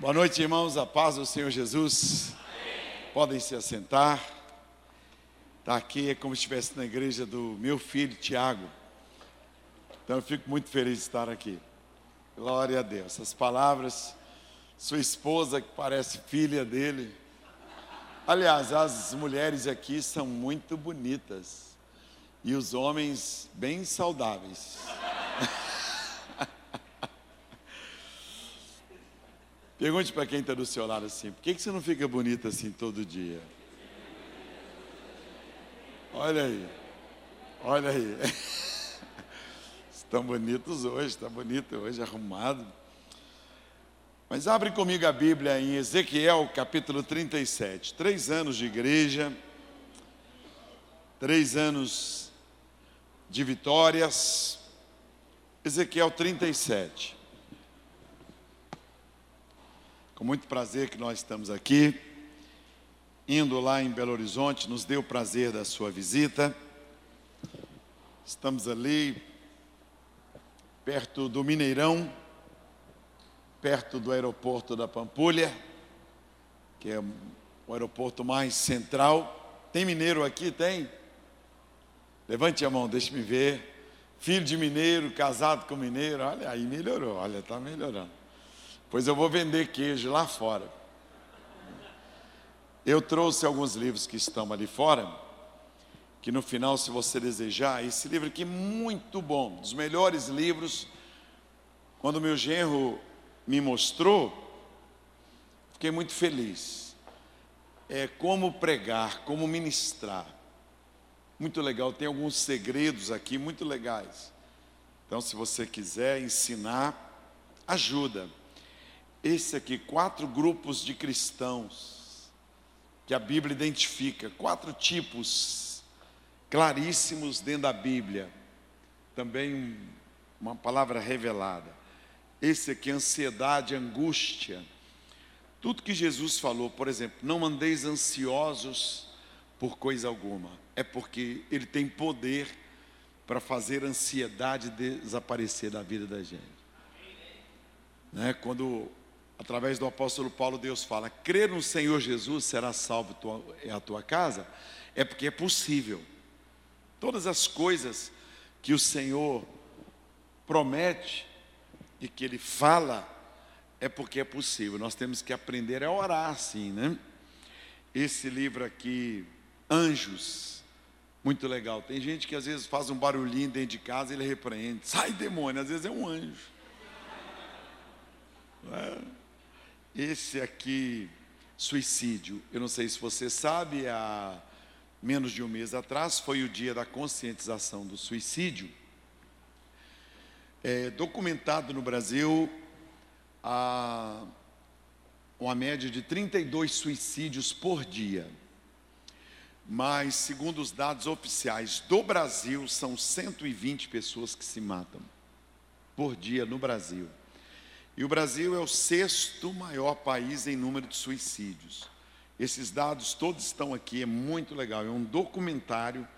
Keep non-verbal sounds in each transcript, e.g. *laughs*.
Boa noite, irmãos. A paz do Senhor Jesus. Podem se assentar. Está aqui é como se estivesse na igreja do meu filho Tiago. Então eu fico muito feliz de estar aqui. Glória a Deus. Essas palavras, sua esposa que parece filha dele. Aliás, as mulheres aqui são muito bonitas e os homens bem saudáveis. Pergunte para quem está do seu lado assim: por que, que você não fica bonita assim todo dia? Olha aí, olha aí. *laughs* Estão bonitos hoje, está bonito hoje, arrumado. Mas abre comigo a Bíblia em Ezequiel capítulo 37. Três anos de igreja, três anos de vitórias. Ezequiel 37. Com muito prazer que nós estamos aqui, indo lá em Belo Horizonte, nos deu o prazer da sua visita. Estamos ali, perto do Mineirão, perto do aeroporto da Pampulha, que é o aeroporto mais central. Tem mineiro aqui? Tem? Levante a mão, deixe-me ver. Filho de mineiro, casado com mineiro, olha aí, melhorou, olha, está melhorando pois eu vou vender queijo lá fora. Eu trouxe alguns livros que estão ali fora, que no final, se você desejar, esse livro aqui é muito bom, dos melhores livros. Quando meu genro me mostrou, fiquei muito feliz. É como pregar, como ministrar. Muito legal, tem alguns segredos aqui muito legais. Então, se você quiser ensinar, ajuda esse aqui, quatro grupos de cristãos que a Bíblia identifica, quatro tipos claríssimos dentro da Bíblia. Também uma palavra revelada. Esse aqui, ansiedade, angústia. Tudo que Jesus falou, por exemplo, não andeis ansiosos por coisa alguma, é porque Ele tem poder para fazer a ansiedade desaparecer da vida da gente. Né? Quando através do apóstolo Paulo, Deus fala: crer no Senhor Jesus será salvo tua, a tua casa, é porque é possível. Todas as coisas que o Senhor promete e que Ele fala, é porque é possível. Nós temos que aprender a orar assim, né? Esse livro aqui, Anjos, muito legal. Tem gente que às vezes faz um barulhinho dentro de casa e ele repreende. Sai demônio, às vezes é um anjo. Não é? Esse aqui, suicídio, eu não sei se você sabe, há menos de um mês atrás foi o dia da conscientização do suicídio. É, documentado no Brasil há uma média de 32 suicídios por dia. Mas, segundo os dados oficiais do Brasil, são 120 pessoas que se matam por dia no Brasil. E o Brasil é o sexto maior país em número de suicídios. Esses dados todos estão aqui, é muito legal. É um documentário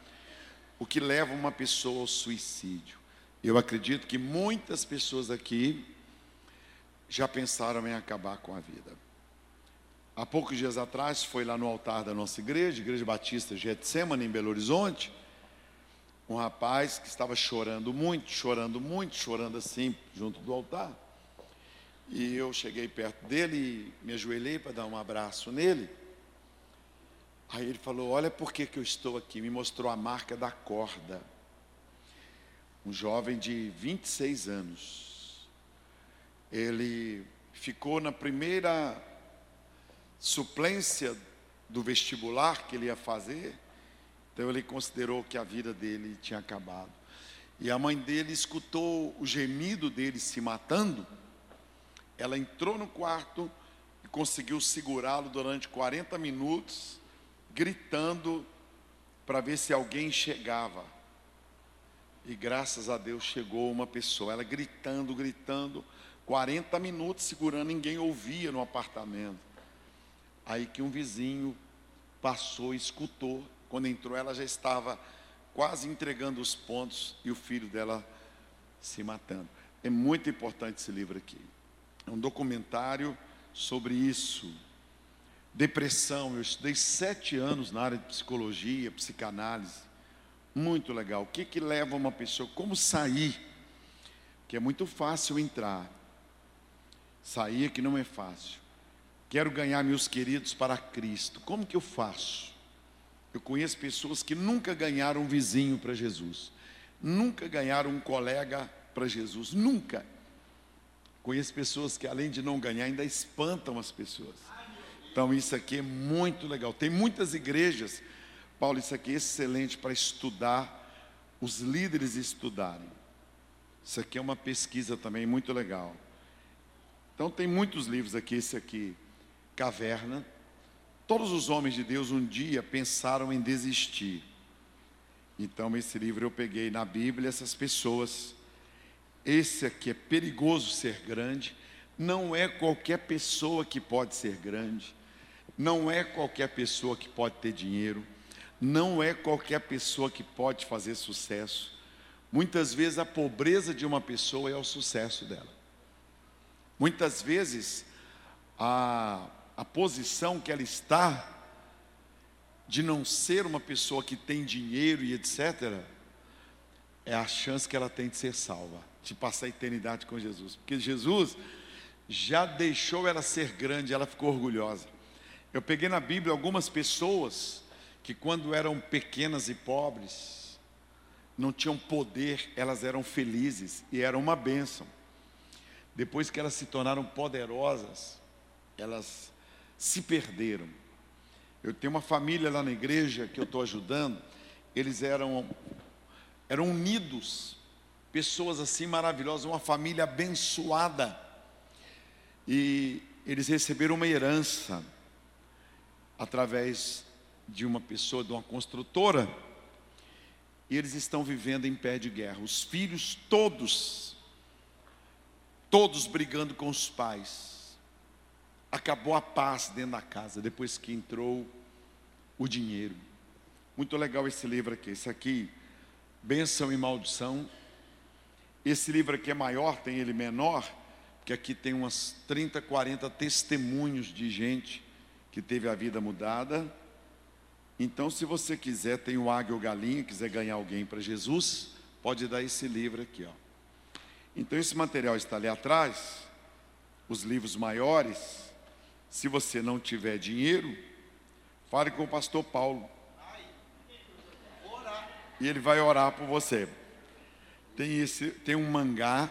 o que leva uma pessoa ao suicídio. Eu acredito que muitas pessoas aqui já pensaram em acabar com a vida. Há poucos dias atrás, foi lá no altar da nossa igreja, Igreja Batista Getsemane, em Belo Horizonte, um rapaz que estava chorando muito, chorando muito, chorando assim, junto do altar. E eu cheguei perto dele e me ajoelhei para dar um abraço nele. Aí ele falou: Olha por que, que eu estou aqui. Me mostrou a marca da corda. Um jovem de 26 anos. Ele ficou na primeira suplência do vestibular que ele ia fazer. Então ele considerou que a vida dele tinha acabado. E a mãe dele escutou o gemido dele se matando ela entrou no quarto e conseguiu segurá-lo durante 40 minutos, gritando para ver se alguém chegava. E graças a Deus chegou uma pessoa, ela gritando, gritando, 40 minutos segurando, ninguém ouvia no apartamento. Aí que um vizinho passou escutou. Quando entrou, ela já estava quase entregando os pontos e o filho dela se matando. É muito importante esse livro aqui. Um documentário sobre isso. Depressão, eu estudei sete anos na área de psicologia, psicanálise. Muito legal. O que, que leva uma pessoa? Como sair? Que é muito fácil entrar. Sair é que não é fácil. Quero ganhar meus queridos para Cristo. Como que eu faço? Eu conheço pessoas que nunca ganharam um vizinho para Jesus, nunca ganharam um colega para Jesus, nunca. Conheço pessoas que, além de não ganhar, ainda espantam as pessoas. Então, isso aqui é muito legal. Tem muitas igrejas, Paulo, isso aqui é excelente para estudar, os líderes estudarem. Isso aqui é uma pesquisa também muito legal. Então, tem muitos livros aqui, esse aqui, Caverna. Todos os homens de Deus um dia pensaram em desistir. Então, esse livro eu peguei na Bíblia, essas pessoas esse aqui é perigoso ser grande. Não é qualquer pessoa que pode ser grande. Não é qualquer pessoa que pode ter dinheiro. Não é qualquer pessoa que pode fazer sucesso. Muitas vezes a pobreza de uma pessoa é o sucesso dela. Muitas vezes a, a posição que ela está, de não ser uma pessoa que tem dinheiro e etc., é a chance que ela tem de ser salva de passar a eternidade com Jesus. Porque Jesus já deixou ela ser grande, ela ficou orgulhosa. Eu peguei na Bíblia algumas pessoas que, quando eram pequenas e pobres, não tinham poder, elas eram felizes e eram uma bênção. Depois que elas se tornaram poderosas, elas se perderam. Eu tenho uma família lá na igreja que eu estou ajudando, eles eram, eram unidos pessoas assim maravilhosas, uma família abençoada. E eles receberam uma herança através de uma pessoa, de uma construtora. E eles estão vivendo em pé de guerra. Os filhos todos, todos brigando com os pais. Acabou a paz dentro da casa depois que entrou o dinheiro. Muito legal esse livro aqui. Esse aqui, Bênção e Maldição, esse livro aqui é maior, tem ele menor, porque aqui tem umas 30, 40 testemunhos de gente que teve a vida mudada. Então, se você quiser, tem o Águia ou Galinha, quiser ganhar alguém para Jesus, pode dar esse livro aqui, ó. Então, esse material está ali atrás, os livros maiores. Se você não tiver dinheiro, fale com o pastor Paulo. E ele vai orar por você. Tem, esse, tem um mangá,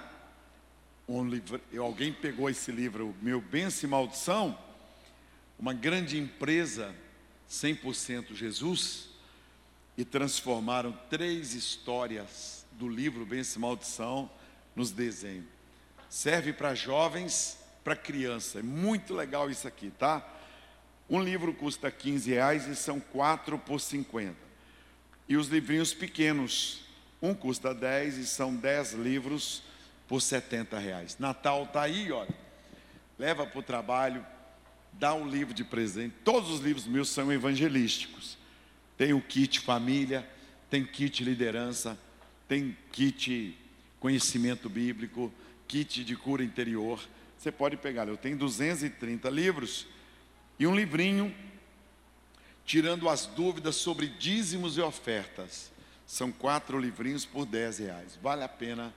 um livro, alguém pegou esse livro, Meu Benção e Maldição, uma grande empresa, 100% Jesus, e transformaram três histórias do livro Benção e Maldição nos desenhos. Serve para jovens, para criança. É muito legal isso aqui, tá? Um livro custa 15 reais e são quatro por 50. E os livrinhos pequenos, um custa 10 e são 10 livros por 70 reais. Natal está aí, olha. Leva para o trabalho, dá um livro de presente. Todos os livros meus são evangelísticos. Tem o kit família, tem kit liderança, tem kit conhecimento bíblico, kit de cura interior. Você pode pegar, eu tenho 230 livros e um livrinho tirando as dúvidas sobre dízimos e ofertas. São quatro livrinhos por 10 reais. Vale a pena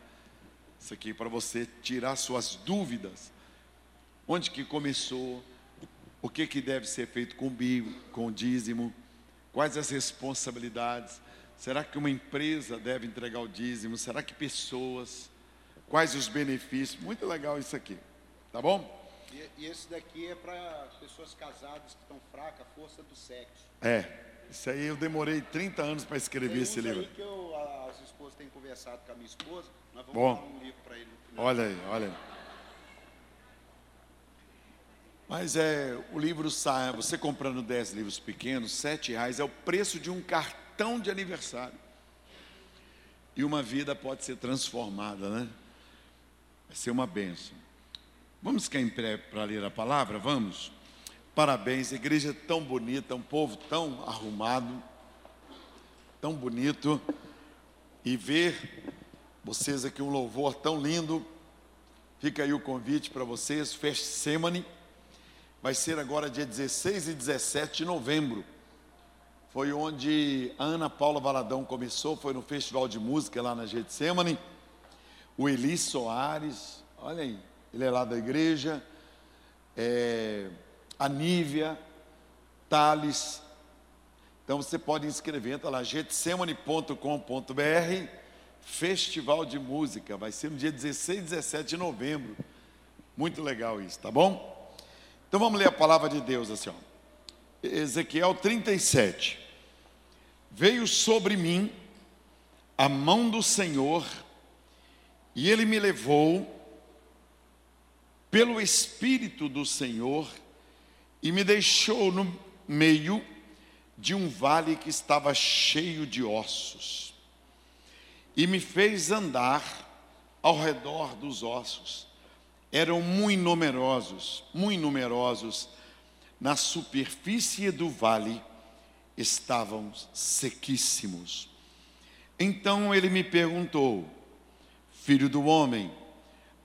isso aqui para você tirar suas dúvidas. Onde que começou? O que, que deve ser feito com o bio, com o dízimo? Quais as responsabilidades? Será que uma empresa deve entregar o dízimo? Será que pessoas? Quais os benefícios? Muito legal isso aqui. Tá bom? E, e esse daqui é para pessoas casadas que estão fracas, força do sexo. É. Isso aí eu demorei 30 anos para escrever esse livro. Aí que eu, as esposas têm conversado com a minha esposa, nós vamos Bom, dar um livro para ele. Olha aí, olha aí. Mas é, o livro sai, você comprando 10 livros pequenos, 7 reais é o preço de um cartão de aniversário. E uma vida pode ser transformada, né? Vai ser uma bênção. Vamos ficar em pé para ler a palavra? Vamos? Parabéns, igreja tão bonita, um povo tão arrumado, tão bonito. E ver vocês aqui um louvor tão lindo. Fica aí o convite para vocês, Semane. vai ser agora dia 16 e 17 de novembro. Foi onde a Ana Paula Valadão começou, foi no Festival de Música lá na Getsemane. O Eli Soares, olha aí, ele é lá da igreja. É, a Nívia, Thales. Então você pode inscrever, entra lá, getsemane.com.br, Festival de Música, vai ser no dia 16 e 17 de novembro. Muito legal isso, tá bom? Então vamos ler a palavra de Deus assim, ó. Ezequiel 37. Veio sobre mim a mão do Senhor, e ele me levou pelo Espírito do Senhor e me deixou no meio de um vale que estava cheio de ossos, e me fez andar ao redor dos ossos. Eram muito numerosos, muito numerosos. Na superfície do vale estavam sequíssimos. Então ele me perguntou: Filho do homem,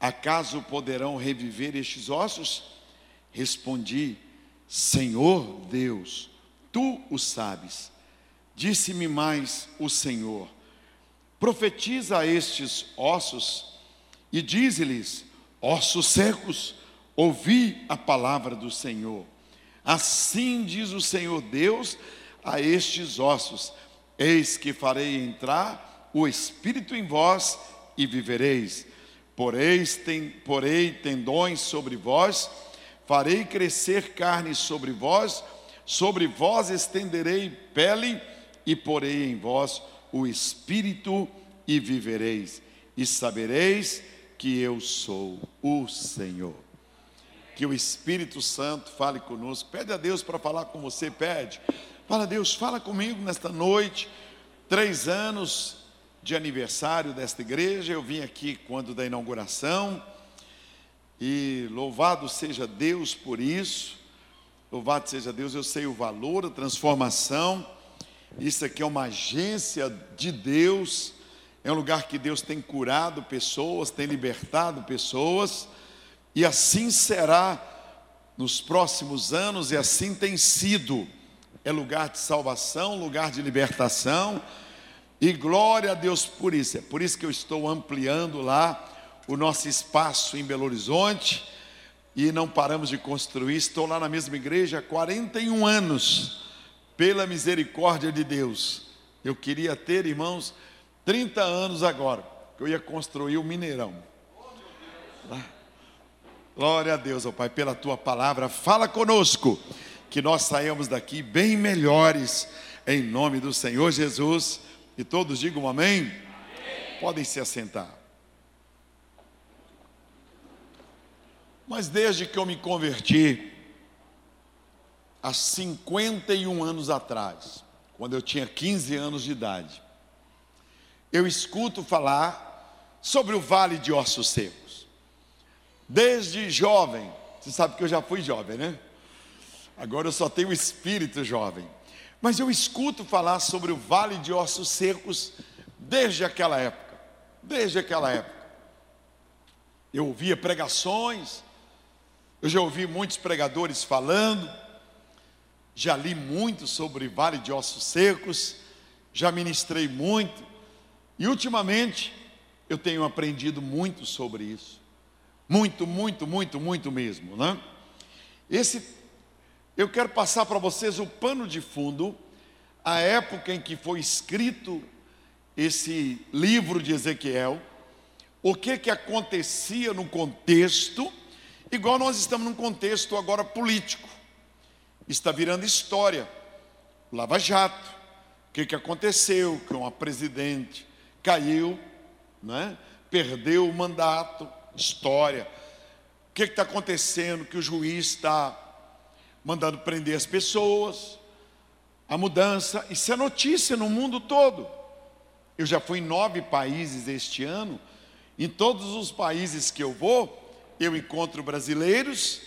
acaso poderão reviver estes ossos? Respondi: Senhor Deus, tu o sabes. Disse-me mais o Senhor: Profetiza a estes ossos e dize-lhes: Ossos secos, ouvi a palavra do Senhor. Assim diz o Senhor Deus a estes ossos: Eis que farei entrar o espírito em vós e vivereis. Poreis, ten, porei tendões sobre vós farei crescer carne sobre vós, sobre vós estenderei pele e porei em vós o espírito e vivereis, e sabereis que eu sou o Senhor. Que o Espírito Santo fale conosco. Pede a Deus para falar com você, pede. Fala, Deus, fala comigo nesta noite. Três anos de aniversário desta igreja. Eu vim aqui quando da inauguração. E louvado seja Deus por isso. Louvado seja Deus, eu sei o valor, a transformação. Isso aqui é uma agência de Deus. É um lugar que Deus tem curado pessoas, tem libertado pessoas. E assim será nos próximos anos, e assim tem sido. É lugar de salvação, lugar de libertação. E glória a Deus por isso. É por isso que eu estou ampliando lá o nosso espaço em Belo Horizonte e não paramos de construir. Estou lá na mesma igreja há 41 anos, pela misericórdia de Deus. Eu queria ter, irmãos, 30 anos agora, que eu ia construir o Mineirão. Glória a Deus, ó Pai, pela tua palavra. Fala conosco, que nós saímos daqui bem melhores, em nome do Senhor Jesus. E todos digam amém. amém. Podem se assentar. Mas desde que eu me converti, há 51 anos atrás, quando eu tinha 15 anos de idade, eu escuto falar sobre o Vale de Ossos Secos. Desde jovem, você sabe que eu já fui jovem, né? Agora eu só tenho espírito jovem. Mas eu escuto falar sobre o Vale de Ossos Secos desde aquela época. Desde aquela época. Eu ouvia pregações, eu já ouvi muitos pregadores falando, já li muito sobre Vale de Ossos Secos, já ministrei muito, e ultimamente eu tenho aprendido muito sobre isso. Muito, muito, muito, muito mesmo, né? Esse eu quero passar para vocês o pano de fundo, a época em que foi escrito esse livro de Ezequiel, o que que acontecia no contexto Igual nós estamos num contexto agora político, está virando história. Lava Jato, o que, que aconteceu? Que uma presidente caiu, né? perdeu o mandato, história. O que está acontecendo? Que o juiz está mandando prender as pessoas, a mudança, isso é notícia no mundo todo. Eu já fui em nove países este ano, em todos os países que eu vou, eu encontro brasileiros,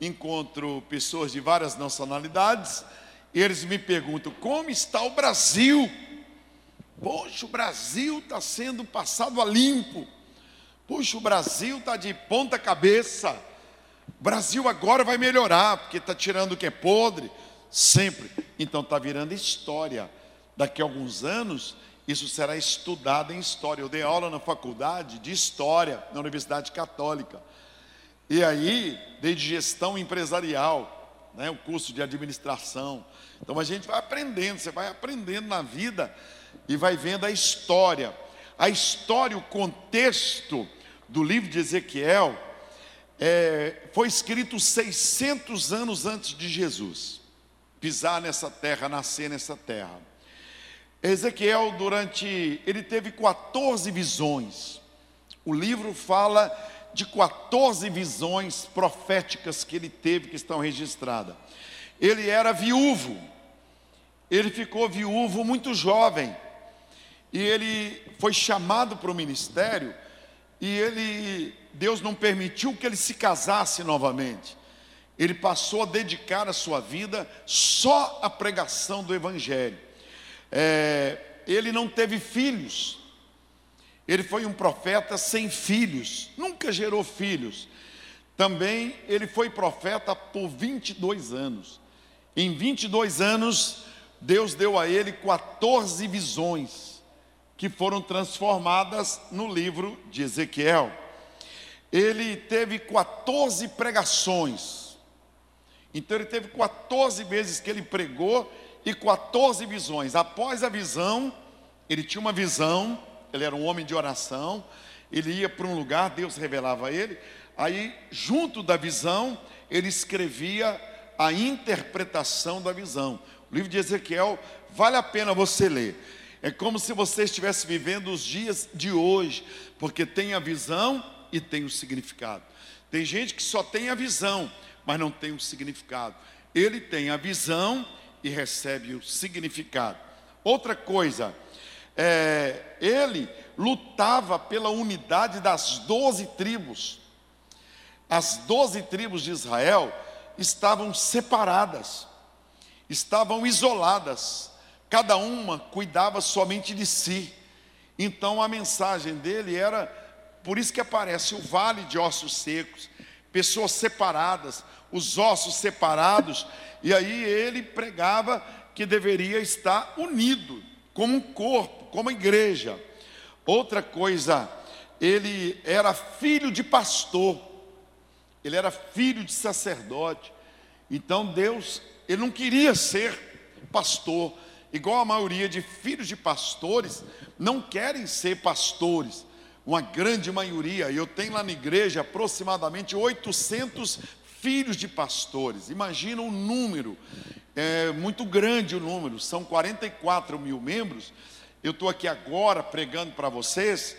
encontro pessoas de várias nacionalidades, e eles me perguntam: como está o Brasil? Poxa, o Brasil está sendo passado a limpo. Puxa, o Brasil está de ponta cabeça. Brasil agora vai melhorar, porque está tirando o que é podre, sempre. Então está virando história. Daqui a alguns anos, isso será estudado em história. Eu dei aula na faculdade de história, na Universidade Católica. E aí, desde gestão empresarial, né, o curso de administração. Então a gente vai aprendendo, você vai aprendendo na vida e vai vendo a história. A história, o contexto do livro de Ezequiel é, foi escrito 600 anos antes de Jesus pisar nessa terra, nascer nessa terra. Ezequiel, durante. Ele teve 14 visões. O livro fala de 14 visões proféticas que ele teve, que estão registradas. Ele era viúvo. Ele ficou viúvo muito jovem. E ele foi chamado para o ministério. E ele Deus não permitiu que ele se casasse novamente. Ele passou a dedicar a sua vida só à pregação do Evangelho. É, ele não teve filhos. Ele foi um profeta sem filhos, nunca gerou filhos. Também ele foi profeta por 22 anos. Em 22 anos, Deus deu a ele 14 visões, que foram transformadas no livro de Ezequiel ele teve 14 pregações. Então ele teve 14 vezes que ele pregou e 14 visões. Após a visão, ele tinha uma visão, ele era um homem de oração, ele ia para um lugar, Deus revelava a ele. Aí, junto da visão, ele escrevia a interpretação da visão. O livro de Ezequiel vale a pena você ler. É como se você estivesse vivendo os dias de hoje, porque tem a visão e tem o significado. Tem gente que só tem a visão, mas não tem o significado. Ele tem a visão e recebe o significado. Outra coisa, é, ele lutava pela unidade das doze tribos. As doze tribos de Israel estavam separadas, estavam isoladas, cada uma cuidava somente de si. Então a mensagem dele era por isso que aparece o vale de ossos secos, pessoas separadas, os ossos separados, e aí ele pregava que deveria estar unido, como um corpo, como igreja. Outra coisa, ele era filho de pastor, ele era filho de sacerdote. Então Deus, ele não queria ser pastor, igual a maioria de filhos de pastores não querem ser pastores uma grande maioria, eu tenho lá na igreja aproximadamente 800 filhos de pastores. Imagina um número, é muito grande o número, são 44 mil membros. Eu estou aqui agora pregando para vocês,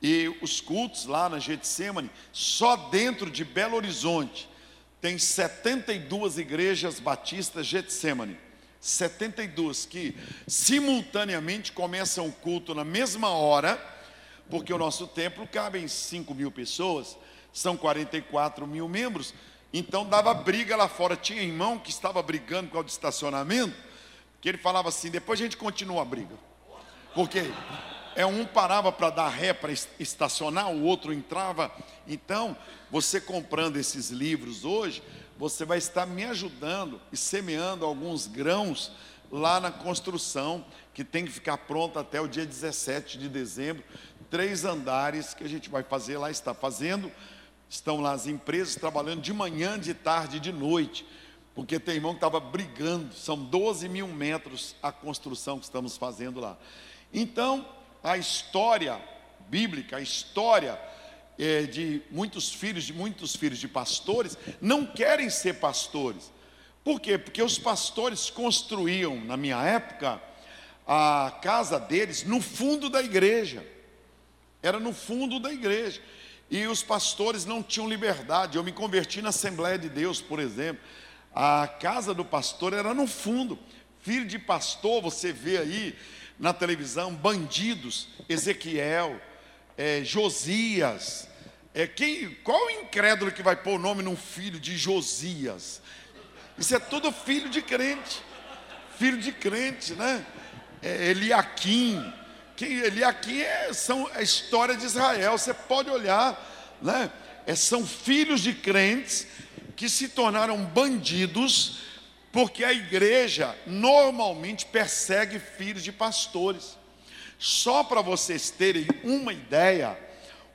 e os cultos lá na Getsemane, só dentro de Belo Horizonte, tem 72 igrejas batistas Getsemane. 72 que simultaneamente começam o culto na mesma hora porque o nosso templo cabe em 5 mil pessoas, são 44 mil membros, então dava briga lá fora. Tinha irmão que estava brigando com o de estacionamento, que ele falava assim: depois a gente continua a briga, porque é um parava para dar ré para estacionar, o outro entrava. Então, você comprando esses livros hoje, você vai estar me ajudando e semeando alguns grãos lá na construção, que tem que ficar pronta até o dia 17 de dezembro três andares que a gente vai fazer lá, está fazendo. Estão lá as empresas trabalhando de manhã, de tarde e de noite, porque tem irmão que estava brigando. São 12 mil metros a construção que estamos fazendo lá. Então, a história bíblica, a história é, de muitos filhos, de muitos filhos de pastores, não querem ser pastores. Por quê? Porque os pastores construíam, na minha época, a casa deles no fundo da igreja era no fundo da igreja. E os pastores não tinham liberdade. Eu me converti na Assembleia de Deus, por exemplo. A casa do pastor era no fundo. Filho de pastor, você vê aí na televisão bandidos, Ezequiel, é, Josias. É, quem, qual o incrédulo que vai pôr o nome num filho de Josias? Isso é tudo filho de crente. Filho de crente, né? É, Eliakim, que ele aqui é, são a história de Israel. Você pode olhar, né? É, são filhos de crentes que se tornaram bandidos porque a igreja normalmente persegue filhos de pastores. Só para vocês terem uma ideia,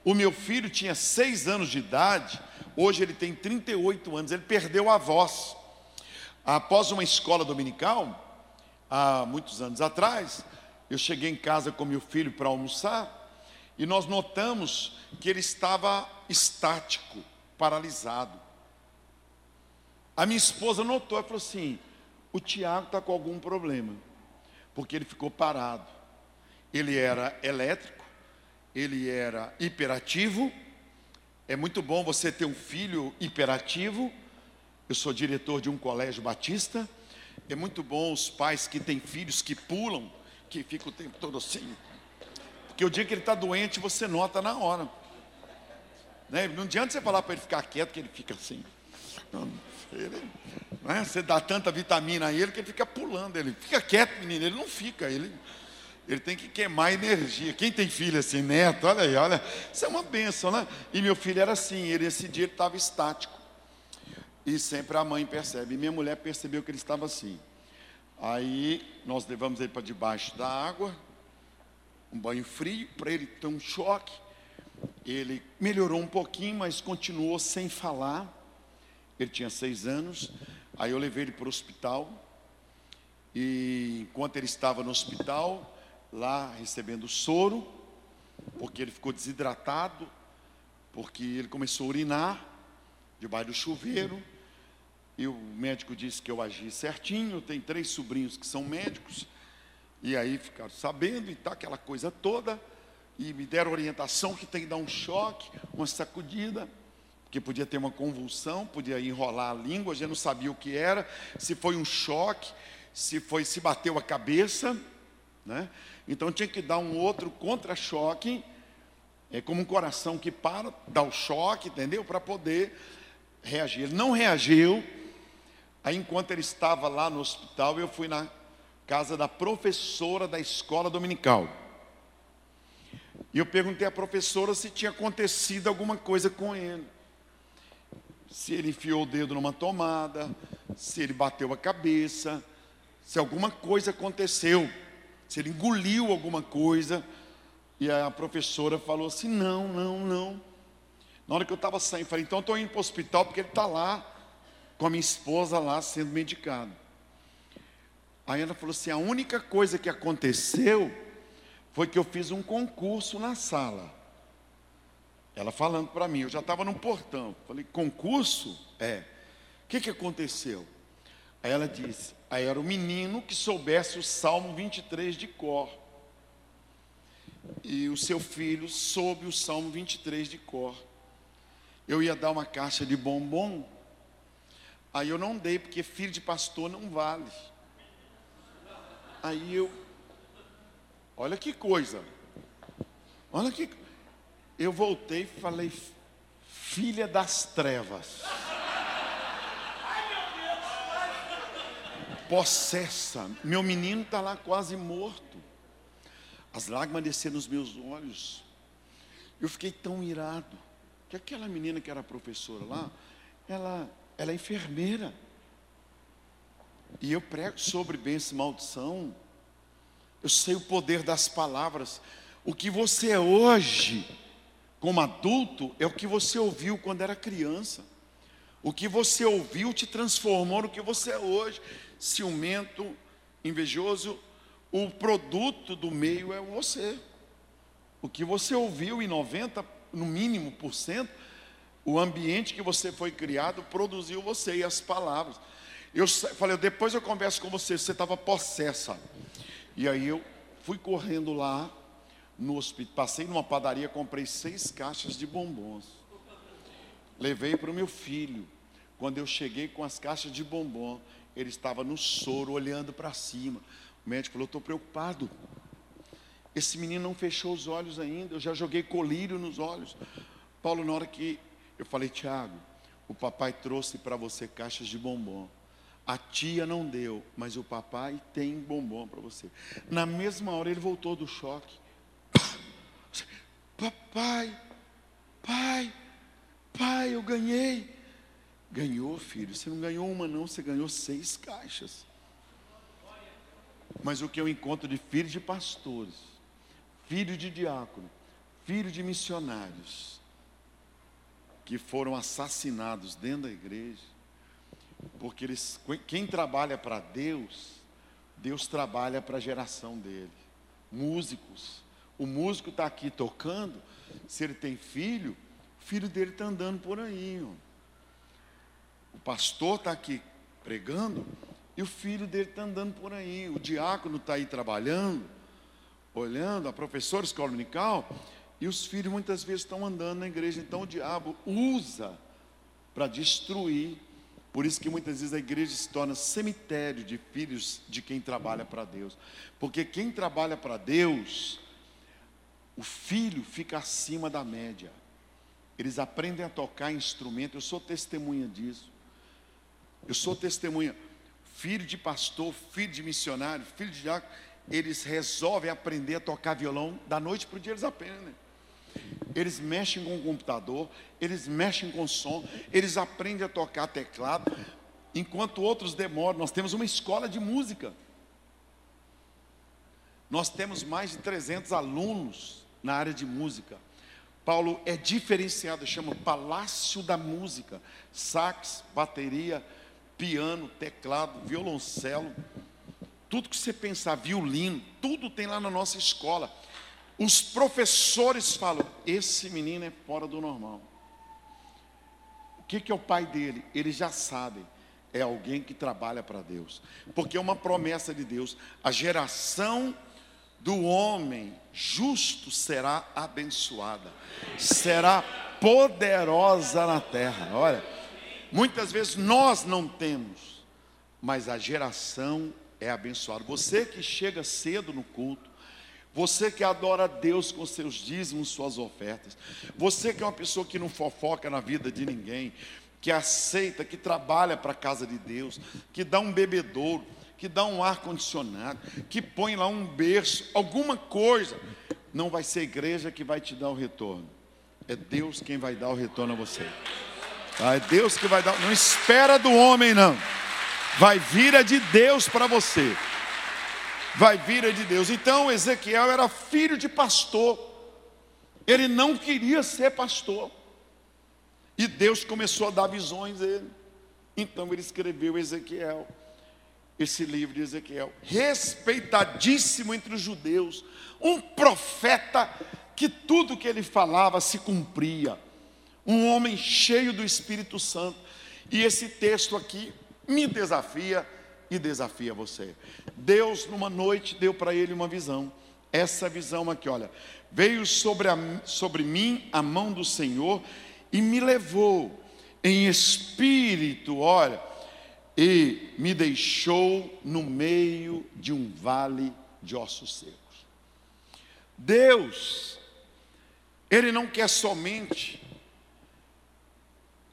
o meu filho tinha seis anos de idade, hoje ele tem 38 anos, ele perdeu a voz. Após uma escola dominical, há muitos anos atrás, eu cheguei em casa com meu filho para almoçar e nós notamos que ele estava estático, paralisado. A minha esposa notou e falou assim: o Tiago está com algum problema, porque ele ficou parado. Ele era elétrico, ele era hiperativo. É muito bom você ter um filho hiperativo. Eu sou diretor de um colégio batista. É muito bom os pais que têm filhos que pulam, que ficam o tempo todo assim. Porque o dia que ele está doente, você nota na hora. Né? Não adianta você falar para ele ficar quieto, que ele fica assim. Ele, né? Você dá tanta vitamina a ele que ele fica pulando. Ele fica quieto, menino. Ele não fica. Ele, ele tem que queimar energia. Quem tem filho assim, neto, olha aí, olha. Isso é uma benção, né? E meu filho era assim. Ele, esse dia ele estava estático. E sempre a mãe percebe. E minha mulher percebeu que ele estava assim. Aí nós levamos ele para debaixo da água, um banho frio, para ele ter um choque. Ele melhorou um pouquinho, mas continuou sem falar. Ele tinha seis anos. Aí eu levei ele para o hospital. E enquanto ele estava no hospital, lá recebendo soro, porque ele ficou desidratado, porque ele começou a urinar debaixo do chuveiro. E o médico disse que eu agi certinho. Tem três sobrinhos que são médicos. E aí ficaram sabendo e tá aquela coisa toda. E me deram orientação que tem que dar um choque, uma sacudida que podia ter uma convulsão, podia enrolar a língua, a gente não sabia o que era, se foi um choque, se foi se bateu a cabeça, né? Então tinha que dar um outro contra-choque, é como um coração que para, dá o choque, entendeu? Para poder reagir. Ele não reagiu. Aí enquanto ele estava lá no hospital, eu fui na casa da professora da escola dominical. E eu perguntei à professora se tinha acontecido alguma coisa com ele se ele enfiou o dedo numa tomada, se ele bateu a cabeça, se alguma coisa aconteceu, se ele engoliu alguma coisa. E a professora falou assim: não, não, não. Na hora que eu estava saindo, eu falei: então estou indo para o hospital porque ele está lá, com a minha esposa lá sendo medicado. Aí ela falou assim: a única coisa que aconteceu foi que eu fiz um concurso na sala. Ela falando para mim, eu já estava no portão. Falei, concurso? É. O que, que aconteceu? Aí ela disse, aí era o menino que soubesse o Salmo 23 de cor. E o seu filho soube o Salmo 23 de cor. Eu ia dar uma caixa de bombom. Aí eu não dei, porque filho de pastor não vale. Aí eu, olha que coisa. Olha que eu voltei e falei, filha das trevas. Possessa, meu menino está lá quase morto. As lágrimas desceram nos meus olhos. Eu fiquei tão irado. Que aquela menina que era professora lá, ela, ela é enfermeira. E eu prego sobre bênção e maldição. Eu sei o poder das palavras. O que você é hoje, como adulto é o que você ouviu quando era criança. O que você ouviu te transformou no que você é hoje. Ciumento, invejoso, o produto do meio é você. O que você ouviu em 90, no mínimo por cento, o ambiente que você foi criado produziu você e as palavras. Eu falei, depois eu converso com você, você estava possessa. E aí eu fui correndo lá, no hospital, passei numa padaria, comprei seis caixas de bombons. Levei para o meu filho. Quando eu cheguei com as caixas de bombom, ele estava no soro, olhando para cima. O médico falou: Estou preocupado. Esse menino não fechou os olhos ainda. Eu já joguei colírio nos olhos. Paulo, na hora que eu falei, Tiago, o papai trouxe para você caixas de bombom. A tia não deu, mas o papai tem bombom para você. Na mesma hora ele voltou do choque. Papai, pai, pai, eu ganhei. Ganhou, filho. Você não ganhou uma, não, você ganhou seis caixas. Mas o que eu encontro de filhos de pastores, filhos de diácono, filhos de missionários, que foram assassinados dentro da igreja, porque eles, quem trabalha para Deus, Deus trabalha para a geração dele. Músicos, o músico está aqui tocando, se ele tem filho, o filho dele está andando por aí. Ó. O pastor está aqui pregando e o filho dele está andando por aí. O diácono está aí trabalhando, olhando, a professora escola dominical, e os filhos muitas vezes estão andando na igreja. Então o diabo usa para destruir. Por isso que muitas vezes a igreja se torna cemitério de filhos de quem trabalha para Deus. Porque quem trabalha para Deus, o filho fica acima da média. Eles aprendem a tocar instrumento. Eu sou testemunha disso. Eu sou testemunha. Filho de pastor, filho de missionário, filho de diácono, eles resolvem aprender a tocar violão da noite para o dia eles aprendem. Eles mexem com o computador, eles mexem com som, eles aprendem a tocar teclado, enquanto outros demoram. Nós temos uma escola de música. Nós temos mais de 300 alunos na área de música. Paulo é diferenciado, chama Palácio da Música, sax, bateria, piano, teclado, violoncelo, tudo que você pensar, violino, tudo tem lá na nossa escola. Os professores falam: esse menino é fora do normal. O que, que é o pai dele? Eles já sabem. É alguém que trabalha para Deus. Porque é uma promessa de Deus. A geração do homem justo será abençoada, será poderosa na terra. Olha, Muitas vezes nós não temos, mas a geração é abençoada. Você que chega cedo no culto, você que adora Deus com seus dízimos, suas ofertas, você que é uma pessoa que não fofoca na vida de ninguém, que aceita, que trabalha para a casa de Deus, que dá um bebedouro, que dá um ar condicionado, que põe lá um berço, alguma coisa, não vai ser a igreja que vai te dar o retorno. É Deus quem vai dar o retorno a você. Ah, é Deus que vai dar. Não espera do homem, não. Vai vir a de Deus para você. Vai vir a de Deus. Então Ezequiel era filho de pastor. Ele não queria ser pastor. E Deus começou a dar visões a ele. Então ele escreveu Ezequiel, esse livro de Ezequiel, respeitadíssimo entre os judeus, um profeta que tudo que ele falava se cumpria um homem cheio do Espírito Santo. E esse texto aqui me desafia e desafia você. Deus, numa noite, deu para ele uma visão. Essa visão aqui, olha, veio sobre, a, sobre mim a mão do Senhor e me levou em espírito, olha, e me deixou no meio de um vale de ossos secos. Deus, Ele não quer somente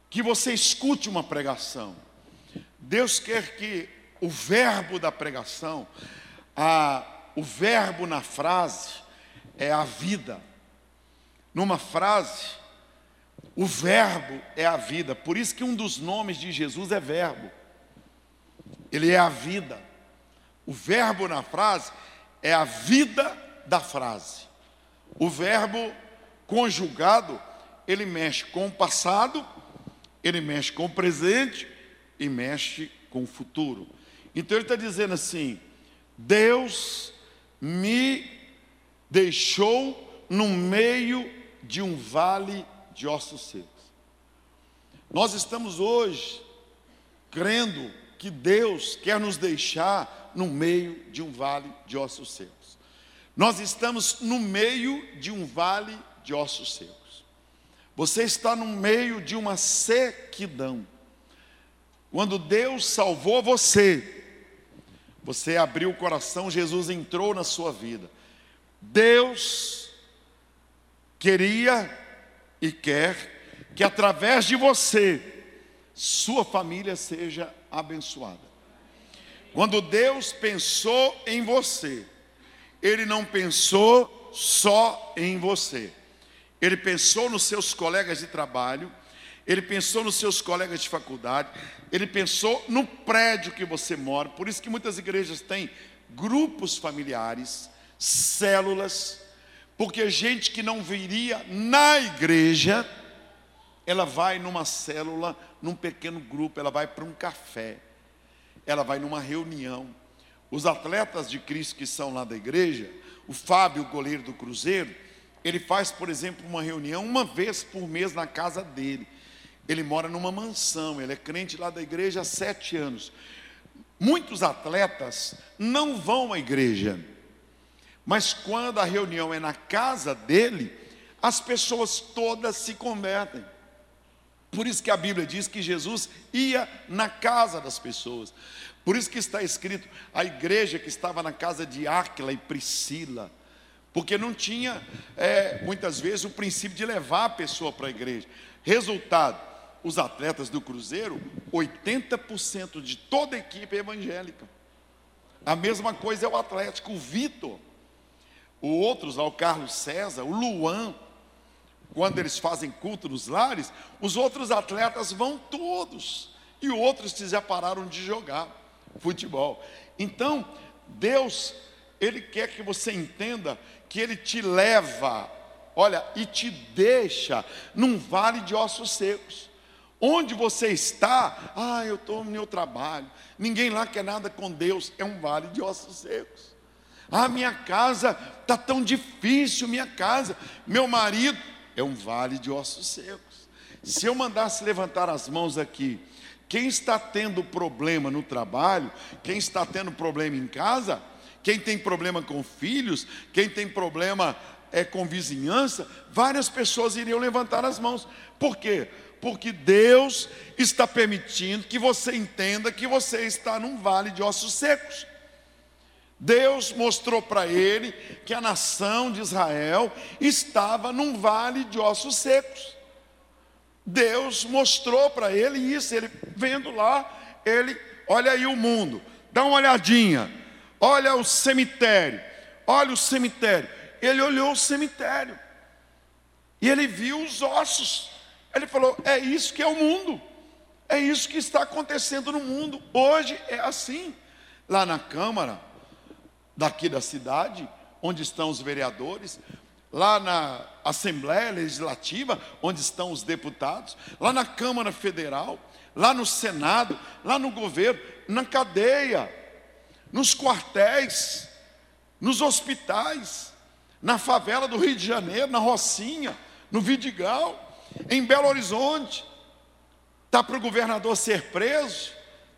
que você escute uma pregação. Deus quer que o verbo da pregação, a, o verbo na frase, é a vida. Numa frase, o verbo é a vida. Por isso que um dos nomes de Jesus é verbo. Ele é a vida. O verbo na frase é a vida da frase. O verbo conjugado, ele mexe com o passado ele mexe com o presente e mexe com o futuro. Então ele está dizendo assim: Deus me deixou no meio de um vale de ossos secos. Nós estamos hoje crendo que Deus quer nos deixar no meio de um vale de ossos secos. Nós estamos no meio de um vale de ossos secos. Você está no meio de uma sequidão. Quando Deus salvou você, você abriu o coração, Jesus entrou na sua vida. Deus queria e quer que através de você, sua família seja abençoada. Quando Deus pensou em você, Ele não pensou só em você. Ele pensou nos seus colegas de trabalho, ele pensou nos seus colegas de faculdade, ele pensou no prédio que você mora. Por isso que muitas igrejas têm grupos familiares, células, porque gente que não viria na igreja, ela vai numa célula, num pequeno grupo, ela vai para um café, ela vai numa reunião. Os atletas de Cristo que são lá da igreja, o Fábio, goleiro do Cruzeiro, ele faz, por exemplo, uma reunião uma vez por mês na casa dele. Ele mora numa mansão, ele é crente lá da igreja há sete anos. Muitos atletas não vão à igreja, mas quando a reunião é na casa dele, as pessoas todas se convertem. Por isso que a Bíblia diz que Jesus ia na casa das pessoas. Por isso que está escrito a igreja que estava na casa de Áquila e Priscila. Porque não tinha, é, muitas vezes, o princípio de levar a pessoa para a igreja. Resultado: os atletas do Cruzeiro, 80% de toda a equipe é evangélica. A mesma coisa é o Atlético, o Vitor. O outros o Carlos César, o Luan. Quando eles fazem culto nos lares, os outros atletas vão todos. E outros que já pararam de jogar futebol. Então, Deus, Ele quer que você entenda que Ele te leva, olha, e te deixa num vale de ossos secos. Onde você está, ah, eu estou no meu trabalho, ninguém lá quer nada com Deus, é um vale de ossos secos. Ah, minha casa está tão difícil, minha casa, meu marido, é um vale de ossos secos. Se eu mandasse levantar as mãos aqui, quem está tendo problema no trabalho, quem está tendo problema em casa, quem tem problema com filhos, quem tem problema é, com vizinhança, várias pessoas iriam levantar as mãos. Por quê? Porque Deus está permitindo que você entenda que você está num vale de ossos secos. Deus mostrou para ele que a nação de Israel estava num vale de ossos secos. Deus mostrou para ele isso, ele vendo lá, ele, olha aí o mundo, dá uma olhadinha, olha o cemitério, olha o cemitério. Ele olhou o cemitério e ele viu os ossos. Ele falou: é isso que é o mundo, é isso que está acontecendo no mundo. Hoje é assim. Lá na Câmara, daqui da cidade, onde estão os vereadores, lá na Assembleia Legislativa, onde estão os deputados, lá na Câmara Federal, lá no Senado, lá no governo, na cadeia, nos quartéis, nos hospitais, na favela do Rio de Janeiro, na Rocinha, no Vidigal em Belo Horizonte, está para o governador ser preso,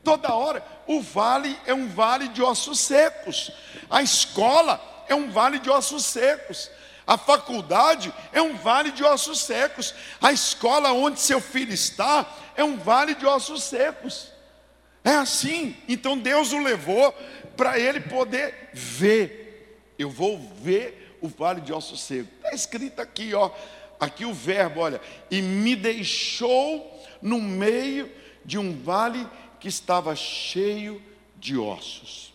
toda hora. O vale é um vale de ossos secos, a escola é um vale de ossos secos. A faculdade é um vale de ossos secos. A escola onde seu filho está é um vale de ossos secos. É assim. Então Deus o levou para ele poder ver. Eu vou ver o vale de ossos secos. Está escrito aqui, ó. Aqui o verbo, olha, e me deixou no meio de um vale que estava cheio de ossos.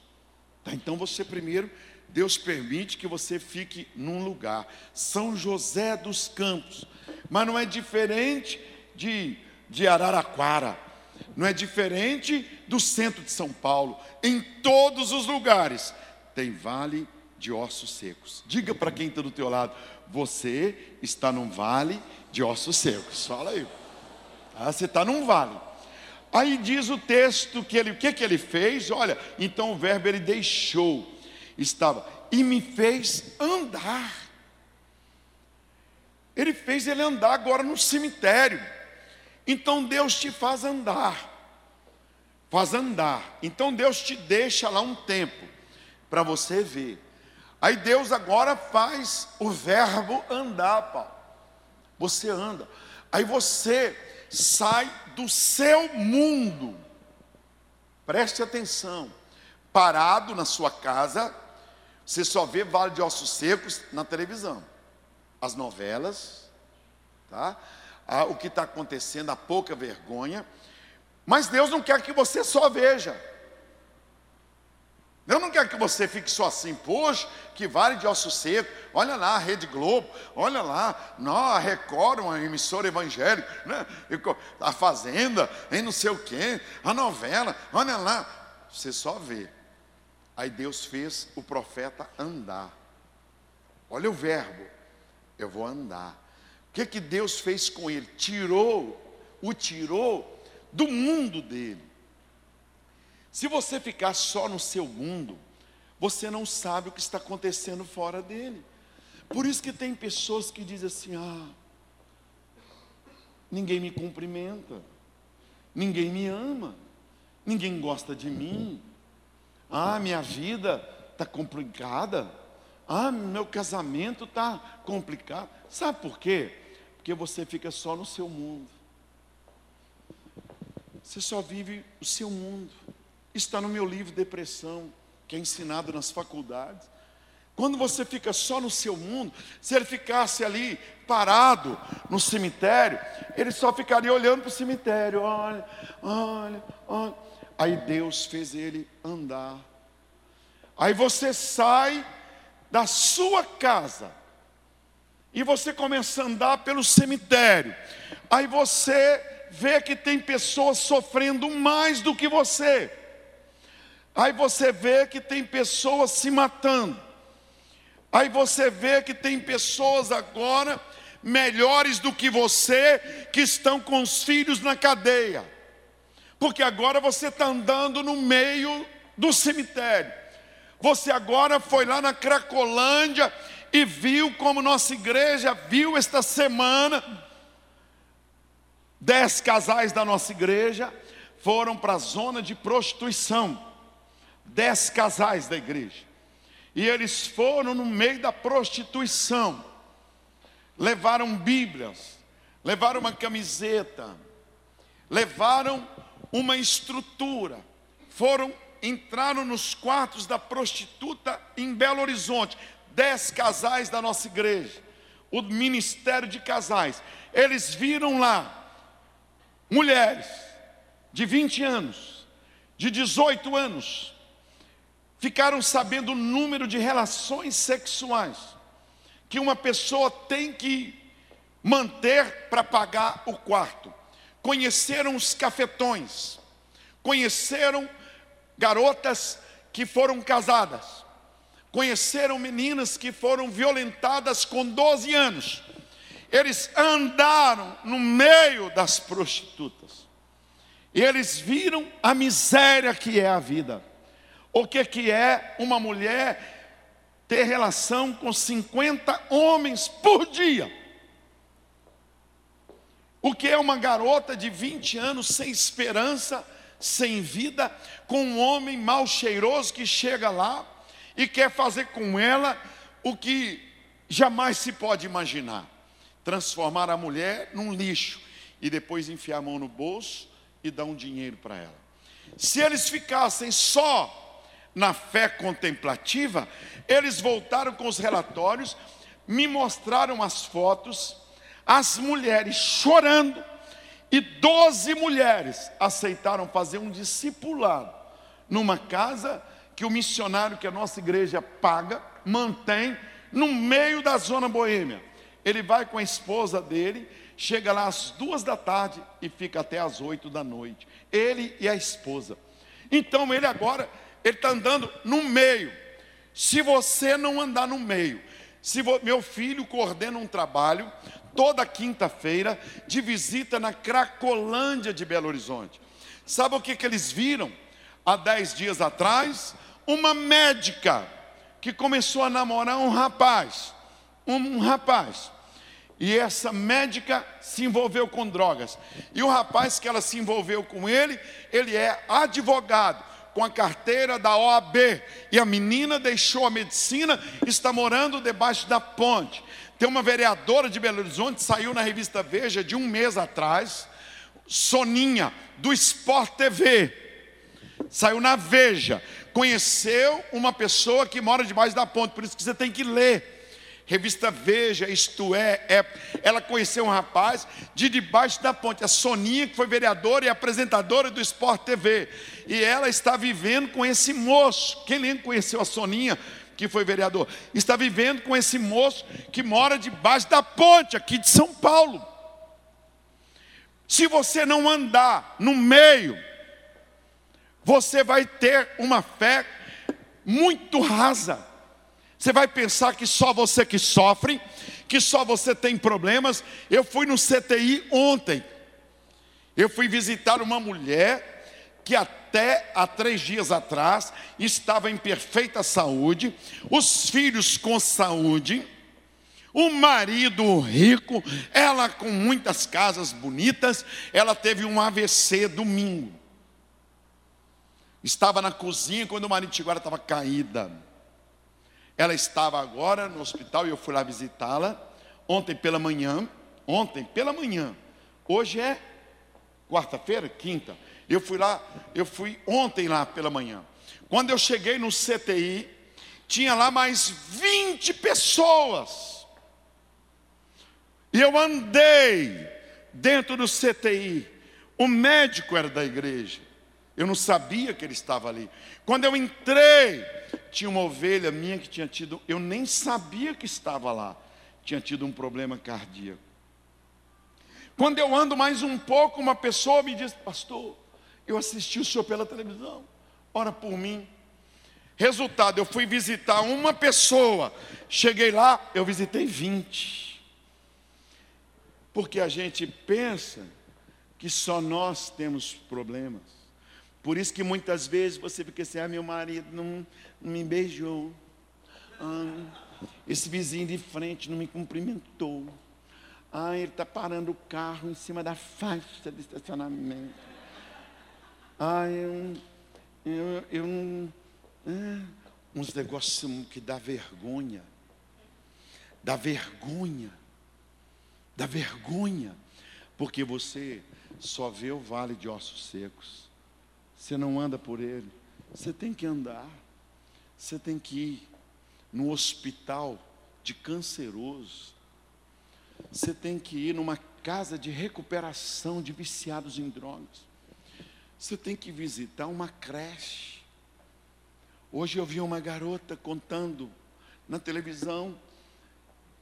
Tá, então você primeiro, Deus permite que você fique num lugar, São José dos Campos, mas não é diferente de, de Araraquara, não é diferente do centro de São Paulo, em todos os lugares tem vale de ossos secos. Diga para quem está do teu lado, você está num vale de ossos secos. Fala aí. Ah, você está num vale. Aí diz o texto que ele, o que, que ele fez? Olha, então o verbo ele deixou, estava, e me fez andar. Ele fez ele andar agora no cemitério. Então Deus te faz andar. Faz andar. Então Deus te deixa lá um tempo para você ver. Aí Deus agora faz o verbo andar, Paulo. Você anda. Aí você sai do seu mundo. Preste atenção. Parado na sua casa, você só vê Vale de Ossos Secos na televisão. As novelas, tá? Ah, o que está acontecendo, a pouca vergonha. Mas Deus não quer que você só veja. Eu não quero que você fique só assim, poxa, que vale de osso seco. Olha lá a Rede Globo, olha lá, não, a Record, uma emissora evangélica, né? a Fazenda, em não sei o quê, a novela, olha lá. Você só vê. Aí Deus fez o profeta andar. Olha o verbo, eu vou andar. O que, que Deus fez com ele? Tirou, o tirou do mundo dele. Se você ficar só no seu mundo, você não sabe o que está acontecendo fora dele. Por isso que tem pessoas que dizem assim: ah, ninguém me cumprimenta, ninguém me ama, ninguém gosta de mim, ah, minha vida está complicada, ah, meu casamento está complicado. Sabe por quê? Porque você fica só no seu mundo. Você só vive o seu mundo. Está no meu livro Depressão, que é ensinado nas faculdades. Quando você fica só no seu mundo, se ele ficasse ali parado no cemitério, ele só ficaria olhando para o cemitério, olha, olha, olha. Aí Deus fez ele andar. Aí você sai da sua casa e você começa a andar pelo cemitério. Aí você vê que tem pessoas sofrendo mais do que você. Aí você vê que tem pessoas se matando. Aí você vê que tem pessoas agora melhores do que você que estão com os filhos na cadeia. Porque agora você está andando no meio do cemitério. Você agora foi lá na Cracolândia e viu como nossa igreja viu esta semana. Dez casais da nossa igreja foram para a zona de prostituição dez casais da igreja. E eles foram no meio da prostituição. Levaram Bíblias, levaram uma camiseta, levaram uma estrutura. Foram, entraram nos quartos da prostituta em Belo Horizonte. Dez casais da nossa igreja. O ministério de casais. Eles viram lá mulheres de 20 anos, de 18 anos, ficaram sabendo o número de relações sexuais que uma pessoa tem que manter para pagar o quarto. Conheceram os cafetões, conheceram garotas que foram casadas, conheceram meninas que foram violentadas com 12 anos. Eles andaram no meio das prostitutas. E eles viram a miséria que é a vida. O que, que é uma mulher ter relação com 50 homens por dia? O que é uma garota de 20 anos sem esperança, sem vida, com um homem mal cheiroso que chega lá e quer fazer com ela o que jamais se pode imaginar: transformar a mulher num lixo e depois enfiar a mão no bolso e dar um dinheiro para ela. Se eles ficassem só na fé contemplativa, eles voltaram com os relatórios, me mostraram as fotos, as mulheres chorando, e doze mulheres aceitaram fazer um discipulado numa casa que o missionário que a nossa igreja paga, mantém, no meio da zona boêmia. Ele vai com a esposa dele, chega lá às duas da tarde e fica até às oito da noite. Ele e a esposa. Então ele agora ele está andando no meio. Se você não andar no meio, se meu filho coordena um trabalho toda quinta-feira de visita na Cracolândia de Belo Horizonte. Sabe o que, que eles viram? Há dez dias atrás, uma médica que começou a namorar um rapaz. Um, um rapaz. E essa médica se envolveu com drogas. E o rapaz que ela se envolveu com ele, ele é advogado com a carteira da OAB. E a menina deixou a medicina, está morando debaixo da ponte. Tem uma vereadora de Belo Horizonte, saiu na revista Veja de um mês atrás, Soninha, do Sport TV. Saiu na Veja. Conheceu uma pessoa que mora debaixo da ponte, por isso que você tem que ler. Revista Veja, isto é, é, ela conheceu um rapaz de debaixo da ponte, a Soninha, que foi vereadora e apresentadora do Sport TV. E ela está vivendo com esse moço. Quem lembra conheceu a Soninha, que foi vereador? Está vivendo com esse moço que mora debaixo da ponte, aqui de São Paulo. Se você não andar no meio, você vai ter uma fé muito rasa. Você vai pensar que só você que sofre, que só você tem problemas. Eu fui no CTI ontem. Eu fui visitar uma mulher que até há três dias atrás estava em perfeita saúde, os filhos com saúde, o marido rico, ela com muitas casas bonitas, ela teve um AVC domingo. Estava na cozinha quando o marido chegou, ela estava caída. Ela estava agora no hospital e eu fui lá visitá-la. Ontem pela manhã, ontem pela manhã. Hoje é quarta-feira, quinta. Eu fui lá, eu fui ontem lá pela manhã. Quando eu cheguei no CTI, tinha lá mais 20 pessoas. E eu andei dentro do CTI. O médico era da igreja. Eu não sabia que ele estava ali. Quando eu entrei, tinha uma ovelha minha que tinha tido, eu nem sabia que estava lá, tinha tido um problema cardíaco. Quando eu ando mais um pouco, uma pessoa me diz: Pastor, eu assisti o senhor pela televisão, ora por mim. Resultado, eu fui visitar uma pessoa, cheguei lá, eu visitei 20. Porque a gente pensa que só nós temos problemas. Por isso que muitas vezes você fica assim, ah, meu marido não, não me beijou. Ah, esse vizinho de frente não me cumprimentou. Ah, ele está parando o carro em cima da faixa de estacionamento. Ah, eu, eu, eu é, uns negócios que dá vergonha. Dá vergonha. Dá vergonha. Porque você só vê o vale de ossos secos. Você não anda por ele. Você tem que andar. Você tem que ir no hospital de canceroso. Você tem que ir numa casa de recuperação de viciados em drogas. Você tem que visitar uma creche. Hoje eu vi uma garota contando na televisão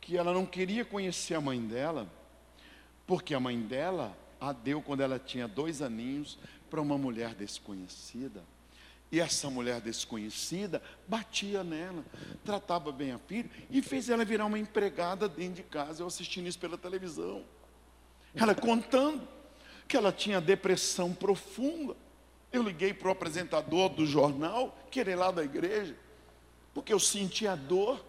que ela não queria conhecer a mãe dela, porque a mãe dela a deu quando ela tinha dois aninhos para uma mulher desconhecida. E essa mulher desconhecida batia nela, tratava bem a filha e fez ela virar uma empregada dentro de casa. Eu assistindo isso pela televisão. Ela contando que ela tinha depressão profunda. Eu liguei para o apresentador do jornal, que é lá da igreja, porque eu sentia dor.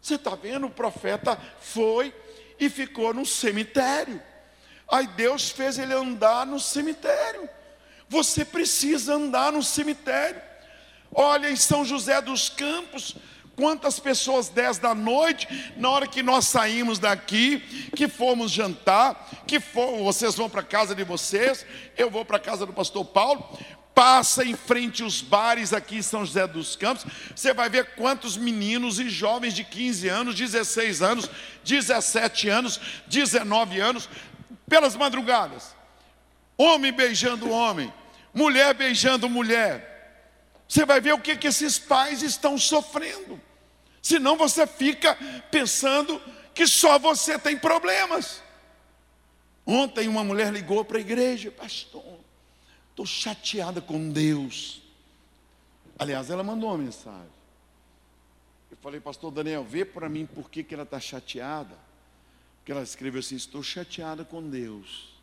Você está vendo? O profeta foi e ficou no cemitério. Aí Deus fez ele andar no cemitério. Você precisa andar no cemitério. Olha em São José dos Campos, quantas pessoas 10 da noite, na hora que nós saímos daqui, que fomos jantar, que for, vocês vão para casa de vocês, eu vou para casa do pastor Paulo, passa em frente os bares aqui em São José dos Campos, você vai ver quantos meninos e jovens de 15 anos, 16 anos, 17 anos, 19 anos, pelas madrugadas, homem beijando homem, mulher beijando mulher. Você vai ver o que, que esses pais estão sofrendo. Senão você fica pensando que só você tem problemas. Ontem uma mulher ligou para a igreja, pastor, estou chateada com Deus. Aliás, ela mandou uma mensagem. Eu falei, pastor Daniel, vê para mim por que, que ela está chateada. Porque ela escreveu assim: estou chateada com Deus.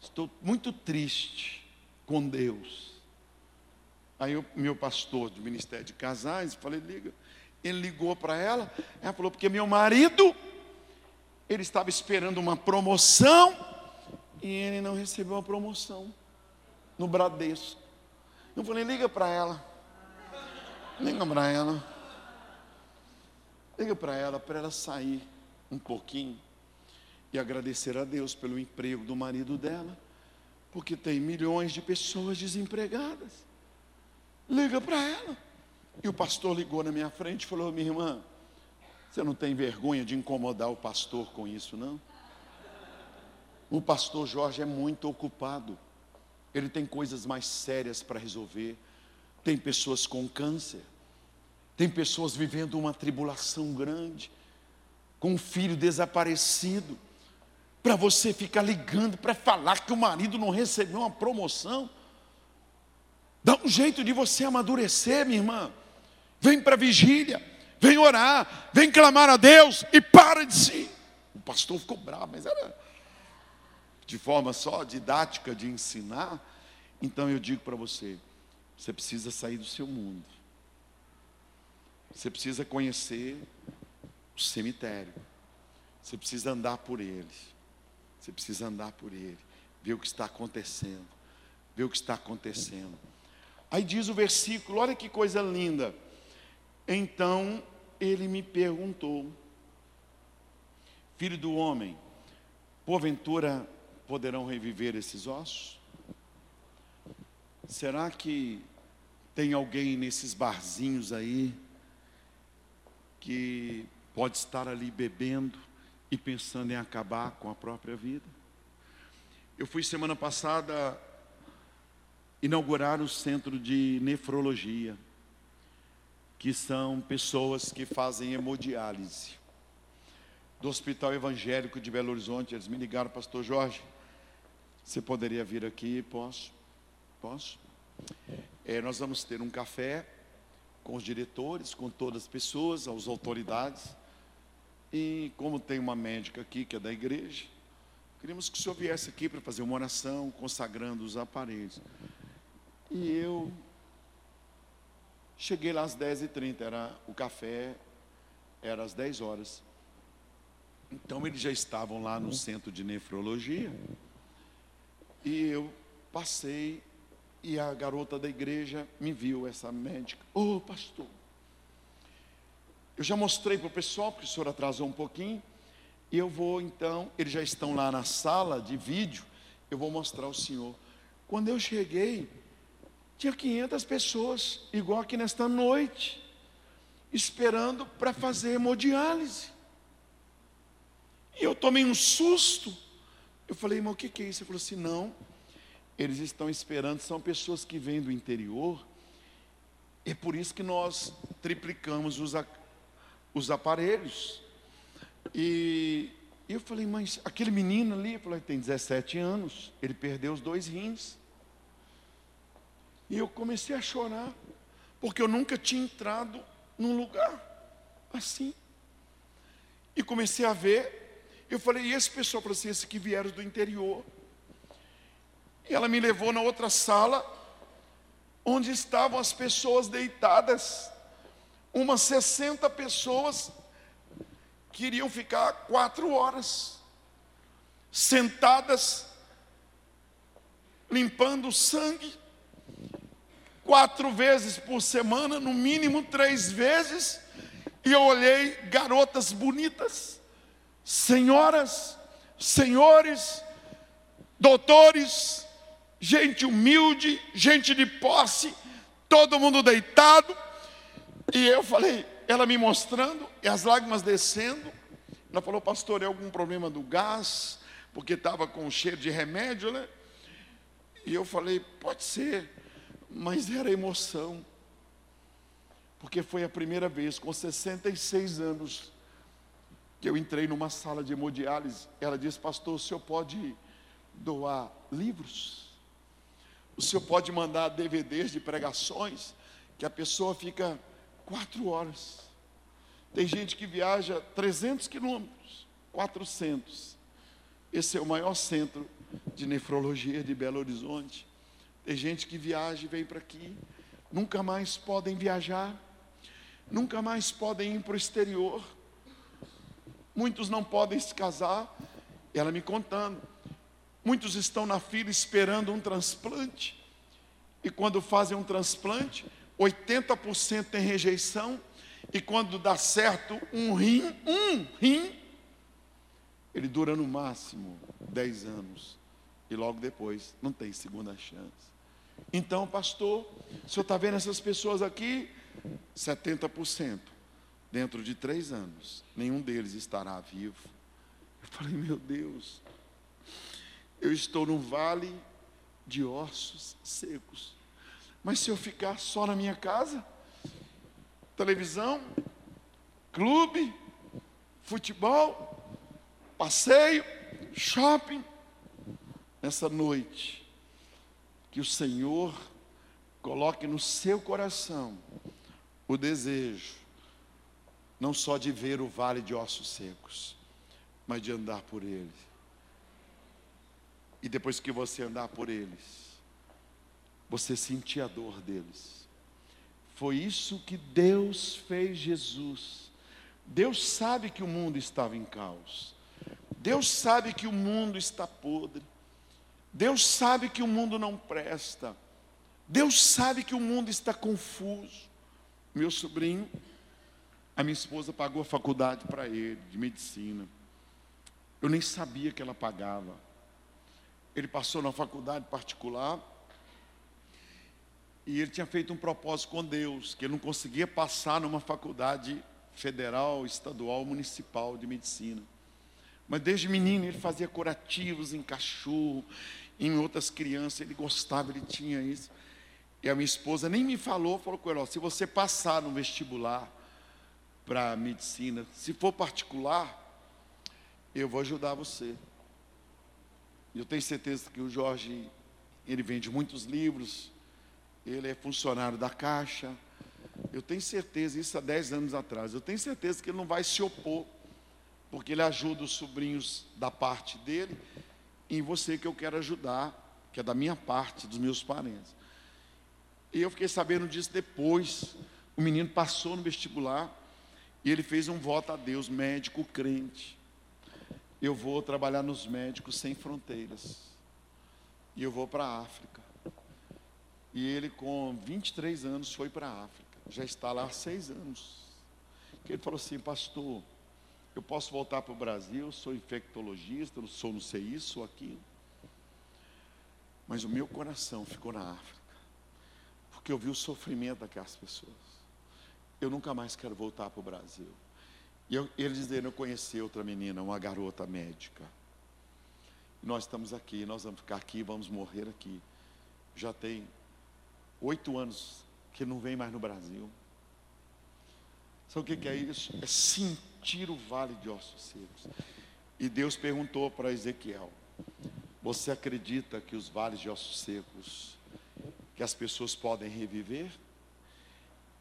Estou muito triste com Deus. Aí o meu pastor do Ministério de Casais, falei, liga. Ele ligou para ela, ela falou, porque meu marido, ele estava esperando uma promoção e ele não recebeu a promoção no Bradesco. Eu falei, liga para ela. Liga para ela. Liga para ela, para ela sair um pouquinho e agradecer a Deus pelo emprego do marido dela, porque tem milhões de pessoas desempregadas. Liga para ela. E o pastor ligou na minha frente e falou: Minha irmã, Você não tem vergonha de incomodar o pastor com isso, não? O pastor Jorge é muito ocupado. Ele tem coisas mais sérias para resolver. Tem pessoas com câncer. Tem pessoas vivendo uma tribulação grande. Com um filho desaparecido. Para você ficar ligando para falar que o marido não recebeu uma promoção. Dá um jeito de você amadurecer, minha irmã. Vem para a vigília, vem orar, vem clamar a Deus e para de si. O pastor ficou bravo, mas era de forma só didática de ensinar. Então eu digo para você: você precisa sair do seu mundo. Você precisa conhecer o cemitério. Você precisa andar por ele. Você precisa andar por ele, ver o que está acontecendo. Ver o que está acontecendo. Aí diz o versículo, olha que coisa linda. Então ele me perguntou: Filho do homem, porventura poderão reviver esses ossos? Será que tem alguém nesses barzinhos aí que pode estar ali bebendo e pensando em acabar com a própria vida? Eu fui semana passada inaugurar o centro de nefrologia que são pessoas que fazem hemodiálise. Do Hospital Evangélico de Belo Horizonte, eles me ligaram, pastor Jorge, você poderia vir aqui? Posso? Posso? É, nós vamos ter um café com os diretores, com todas as pessoas, as autoridades. E como tem uma médica aqui que é da igreja, queríamos que o senhor viesse aqui para fazer uma oração, consagrando os aparelhos. E eu Cheguei lá às 10h30, era o café, era às 10 horas. Então eles já estavam lá no centro de nefrologia. E eu passei e a garota da igreja me viu, essa médica. Ô oh, pastor, eu já mostrei para o pessoal, porque o senhor atrasou um pouquinho. E eu vou então, eles já estão lá na sala de vídeo, eu vou mostrar ao senhor. Quando eu cheguei, tinha 500 pessoas, igual aqui nesta noite, esperando para fazer hemodiálise. E eu tomei um susto. Eu falei, irmão, o que, que é isso? Ele falou assim: não, eles estão esperando, são pessoas que vêm do interior. É por isso que nós triplicamos os, os aparelhos. E eu falei, mas aquele menino ali, eu falei, tem 17 anos, ele perdeu os dois rins. E eu comecei a chorar, porque eu nunca tinha entrado num lugar assim. E comecei a ver, eu falei, e esse pessoal, falou assim, esse que vieram do interior. E ela me levou na outra sala, onde estavam as pessoas deitadas, umas 60 pessoas queriam ficar quatro horas, sentadas, limpando sangue quatro vezes por semana, no mínimo três vezes, e eu olhei garotas bonitas, senhoras, senhores, doutores, gente humilde, gente de posse, todo mundo deitado, e eu falei, ela me mostrando, e as lágrimas descendo, ela falou, pastor, é algum problema do gás, porque estava com cheiro de remédio, né? E eu falei, pode ser mas era emoção. Porque foi a primeira vez, com 66 anos, que eu entrei numa sala de hemodiálise. Ela disse, pastor, o senhor pode doar livros? O senhor pode mandar DVDs de pregações, que a pessoa fica quatro horas. Tem gente que viaja 300 quilômetros, 400. Esse é o maior centro de nefrologia de Belo Horizonte. Tem gente que viaja e vem para aqui, nunca mais podem viajar, nunca mais podem ir para o exterior, muitos não podem se casar. Ela me contando, muitos estão na fila esperando um transplante, e quando fazem um transplante, 80% tem rejeição, e quando dá certo um rim, um rim, ele dura no máximo 10 anos. E logo depois não tem segunda chance. Então, pastor, o senhor está vendo essas pessoas aqui? 70%. dentro de três anos, nenhum deles estará vivo. Eu falei, meu Deus, eu estou no vale de ossos secos. Mas se eu ficar só na minha casa, televisão, clube, futebol, passeio, shopping, nessa noite, que o Senhor coloque no seu coração o desejo, não só de ver o vale de ossos secos, mas de andar por ele. E depois que você andar por eles, você sentir a dor deles. Foi isso que Deus fez Jesus. Deus sabe que o mundo estava em caos. Deus sabe que o mundo está podre. Deus sabe que o mundo não presta. Deus sabe que o mundo está confuso. Meu sobrinho, a minha esposa pagou a faculdade para ele, de medicina. Eu nem sabia que ela pagava. Ele passou na faculdade particular e ele tinha feito um propósito com Deus, que ele não conseguia passar numa faculdade federal, estadual, municipal de medicina. Mas desde menino ele fazia curativos em cachorro, em outras crianças, ele gostava, ele tinha isso. E a minha esposa nem me falou, falou com ele, ó, se você passar no vestibular para medicina, se for particular, eu vou ajudar você. Eu tenho certeza que o Jorge, ele vende muitos livros, ele é funcionário da Caixa. Eu tenho certeza, isso há 10 anos atrás, eu tenho certeza que ele não vai se opor, porque ele ajuda os sobrinhos da parte dele, e você que eu quero ajudar, que é da minha parte, dos meus parentes. E eu fiquei sabendo disso depois. O menino passou no vestibular e ele fez um voto a Deus, médico crente. Eu vou trabalhar nos médicos sem fronteiras. E eu vou para a África. E ele, com 23 anos, foi para a África. Já está lá há seis anos. Que ele falou assim, pastor, eu posso voltar para o Brasil, sou infectologista, não sou não sei isso ou aquilo. Mas o meu coração ficou na África porque eu vi o sofrimento daquelas pessoas. Eu nunca mais quero voltar para o Brasil. E eu, eles disseram, eu conheci outra menina, uma garota médica. Nós estamos aqui, nós vamos ficar aqui, vamos morrer aqui. Já tem oito anos que não vem mais no Brasil. Sabe o que é isso? É sentir o vale de ossos secos. E Deus perguntou para Ezequiel: Você acredita que os vales de ossos secos que as pessoas podem reviver.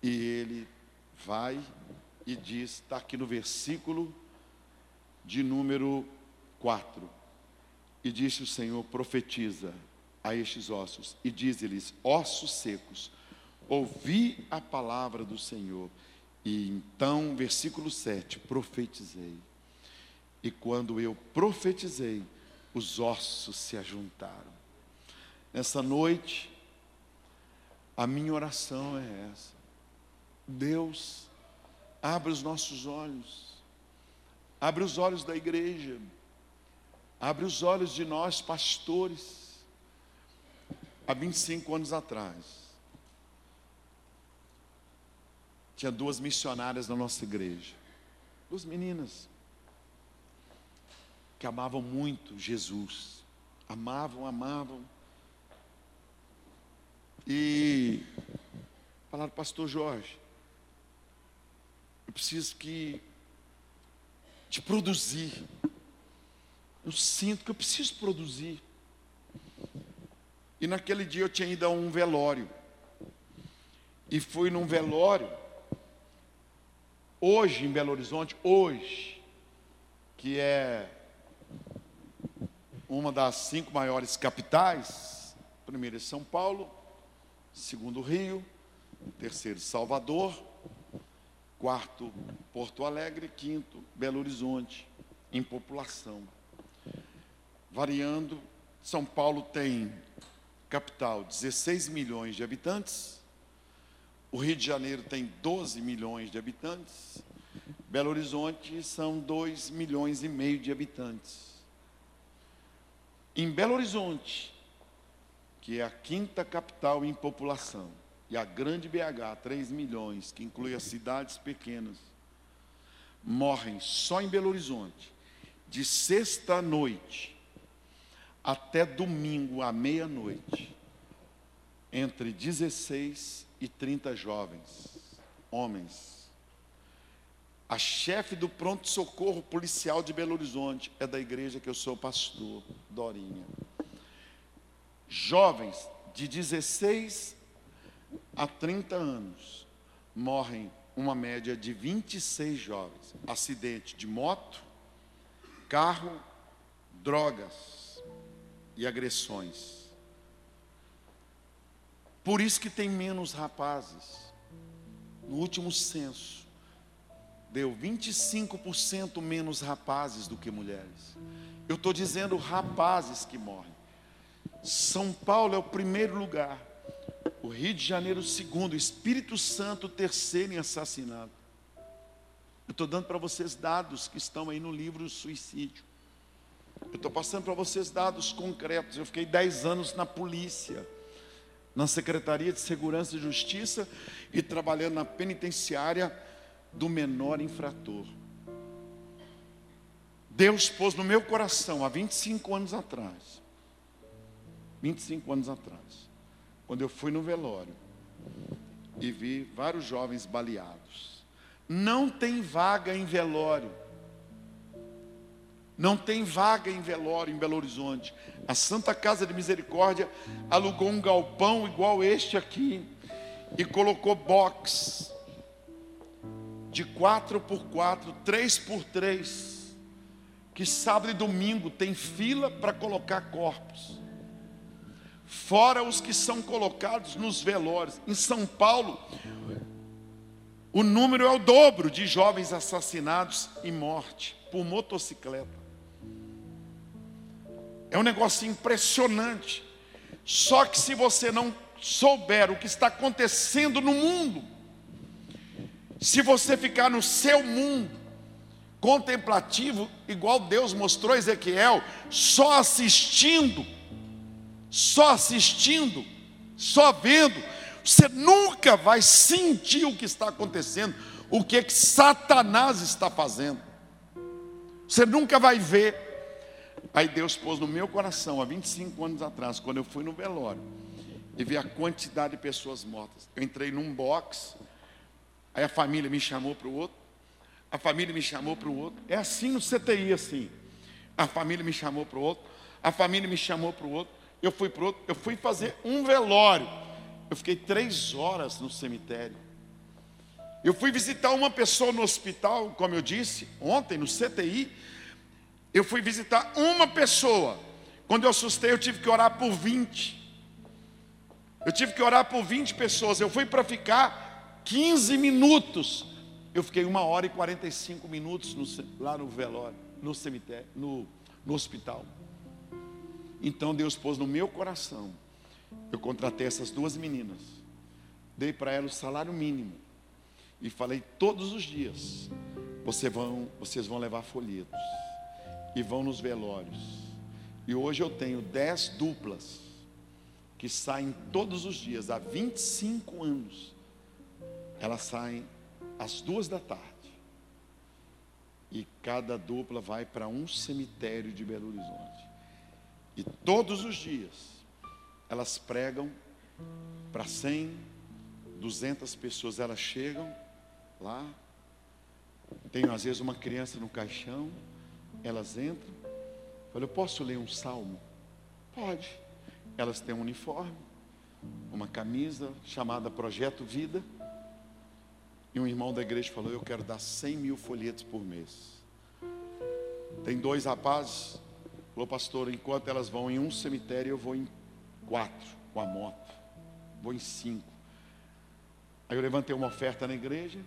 E ele vai e diz, está aqui no versículo de número 4. E disse o Senhor: profetiza a estes ossos, e diz-lhes: ossos secos, ouvi a palavra do Senhor. E então, versículo 7, profetizei. E quando eu profetizei, os ossos se ajuntaram. Nessa noite, a minha oração é essa. Deus, abre os nossos olhos, abre os olhos da igreja, abre os olhos de nós, pastores. Há 25 anos atrás, tinha duas missionárias na nossa igreja, duas meninas, que amavam muito Jesus, amavam, amavam e falaram, pastor Jorge, eu preciso que de produzir. Eu sinto que eu preciso produzir. E naquele dia eu tinha ido a um velório. E fui num velório, hoje em Belo Horizonte, hoje, que é uma das cinco maiores capitais, primeiro é São Paulo, segundo Rio, terceiro Salvador, quarto Porto Alegre, quinto Belo Horizonte, em população. Variando, São Paulo tem capital 16 milhões de habitantes, o Rio de Janeiro tem 12 milhões de habitantes, Belo Horizonte são 2 milhões e meio de habitantes. Em Belo Horizonte, que é a quinta capital em população, e a grande BH, 3 milhões, que inclui as cidades pequenas, morrem só em Belo Horizonte, de sexta noite até domingo à meia-noite, entre 16 e 30 jovens, homens. A chefe do pronto-socorro policial de Belo Horizonte é da igreja que eu sou pastor, Dorinha. Jovens de 16 a 30 anos morrem uma média de 26 jovens. Acidente de moto, carro, drogas e agressões. Por isso que tem menos rapazes. No último censo, deu 25% menos rapazes do que mulheres. Eu estou dizendo rapazes que morrem. São Paulo é o primeiro lugar o Rio de Janeiro, segundo, o Espírito Santo, terceiro em assassinato. Eu estou dando para vocês dados que estão aí no livro Suicídio. Eu estou passando para vocês dados concretos. Eu fiquei dez anos na polícia, na Secretaria de Segurança e Justiça e trabalhando na penitenciária do menor infrator. Deus pôs no meu coração há 25 anos atrás. 25 anos atrás quando eu fui no velório e vi vários jovens baleados. Não tem vaga em velório. Não tem vaga em velório em Belo Horizonte. A Santa Casa de Misericórdia alugou um galpão igual este aqui e colocou box de 4 por 4, 3 por 3, que sábado e domingo tem fila para colocar corpos fora os que são colocados nos velórios. Em São Paulo, o número é o dobro de jovens assassinados e morte por motocicleta. É um negócio impressionante. Só que se você não souber o que está acontecendo no mundo, se você ficar no seu mundo contemplativo, igual Deus mostrou a Ezequiel, só assistindo, só assistindo, só vendo, você nunca vai sentir o que está acontecendo, o que, é que Satanás está fazendo. Você nunca vai ver. Aí Deus pôs no meu coração, há 25 anos atrás, quando eu fui no velório, e vi a quantidade de pessoas mortas. Eu entrei num box, aí a família me chamou para o outro, a família me chamou para o outro. É assim no CTI, assim. A família me chamou para o outro, a família me chamou para o outro eu fui para outro, eu fui fazer um velório. Eu fiquei três horas no cemitério. Eu fui visitar uma pessoa no hospital, como eu disse, ontem no CTI. Eu fui visitar uma pessoa. Quando eu assustei, eu tive que orar por 20. Eu tive que orar por 20 pessoas. Eu fui para ficar 15 minutos. Eu fiquei uma hora e 45 minutos no, lá no velório, no cemitério, no, no hospital. Então Deus pôs no meu coração. Eu contratei essas duas meninas. Dei para elas o salário mínimo. E falei todos os dias: vocês vão, vocês vão levar folhetos. E vão nos velórios. E hoje eu tenho dez duplas que saem todos os dias, há 25 anos. Elas saem às duas da tarde. E cada dupla vai para um cemitério de Belo Horizonte. E todos os dias elas pregam para 100, 200 pessoas. Elas chegam lá, tem às vezes uma criança no caixão, elas entram. Falei, eu posso ler um salmo? Pode. Elas têm um uniforme, uma camisa chamada Projeto Vida. E um irmão da igreja falou: Eu quero dar 100 mil folhetos por mês. Tem dois rapazes Falou, pastor, enquanto elas vão em um cemitério, eu vou em quatro com a moto. Vou em cinco. Aí eu levantei uma oferta na igreja,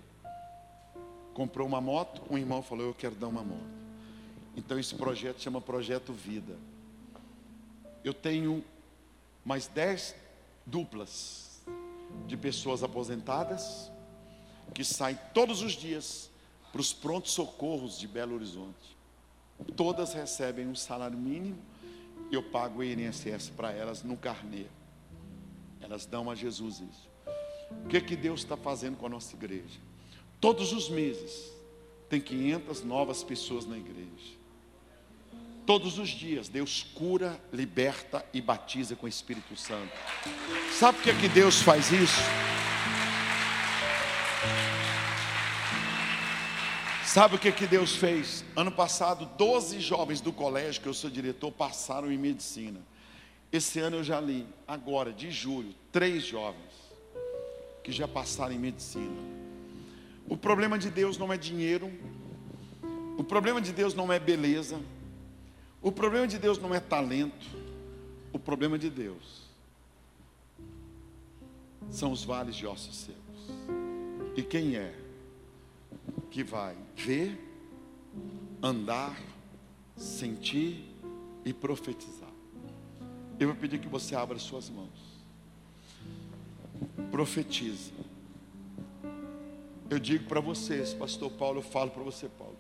comprou uma moto, um irmão falou, eu quero dar uma moto. Então esse projeto chama Projeto Vida. Eu tenho mais dez duplas de pessoas aposentadas que saem todos os dias para os prontos socorros de Belo Horizonte. Todas recebem um salário mínimo. Eu pago o INSS para elas no carnê. Elas dão a Jesus isso. O que, que Deus está fazendo com a nossa igreja? Todos os meses, tem 500 novas pessoas na igreja. Todos os dias, Deus cura, liberta e batiza com o Espírito Santo. Sabe por que, é que Deus faz isso? Sabe o que, que Deus fez? Ano passado, 12 jovens do colégio, que eu sou diretor, passaram em medicina. Esse ano eu já li, agora, de julho, três jovens que já passaram em medicina. O problema de Deus não é dinheiro, o problema de Deus não é beleza, o problema de Deus não é talento, o problema de Deus são os vales de ossos secos. E quem é que vai ver, andar, sentir e profetizar? Eu vou pedir que você abra suas mãos. Profetiza. Eu digo para vocês, pastor Paulo, eu falo para você, Paulo.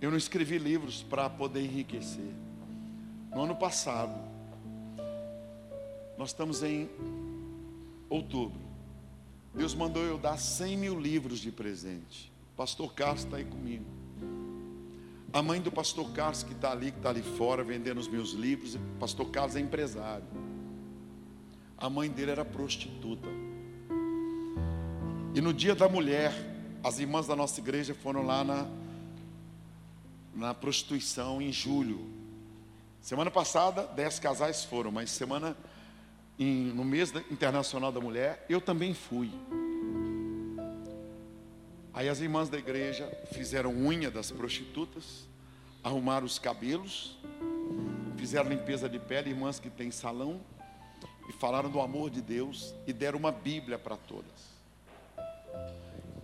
Eu não escrevi livros para poder enriquecer. No ano passado, nós estamos em outubro. Deus mandou eu dar 100 mil livros de presente. Pastor Carlos está aí comigo. A mãe do pastor Carlos, que está ali, que está ali fora, vendendo os meus livros. Pastor Carlos é empresário. A mãe dele era prostituta. E no dia da mulher, as irmãs da nossa igreja foram lá na na prostituição em julho. Semana passada, dez casais foram, mas semana em, no mês internacional da mulher, eu também fui. Aí as irmãs da igreja fizeram unha das prostitutas, arrumaram os cabelos, fizeram limpeza de pele, irmãs que têm salão, e falaram do amor de Deus e deram uma Bíblia para todas.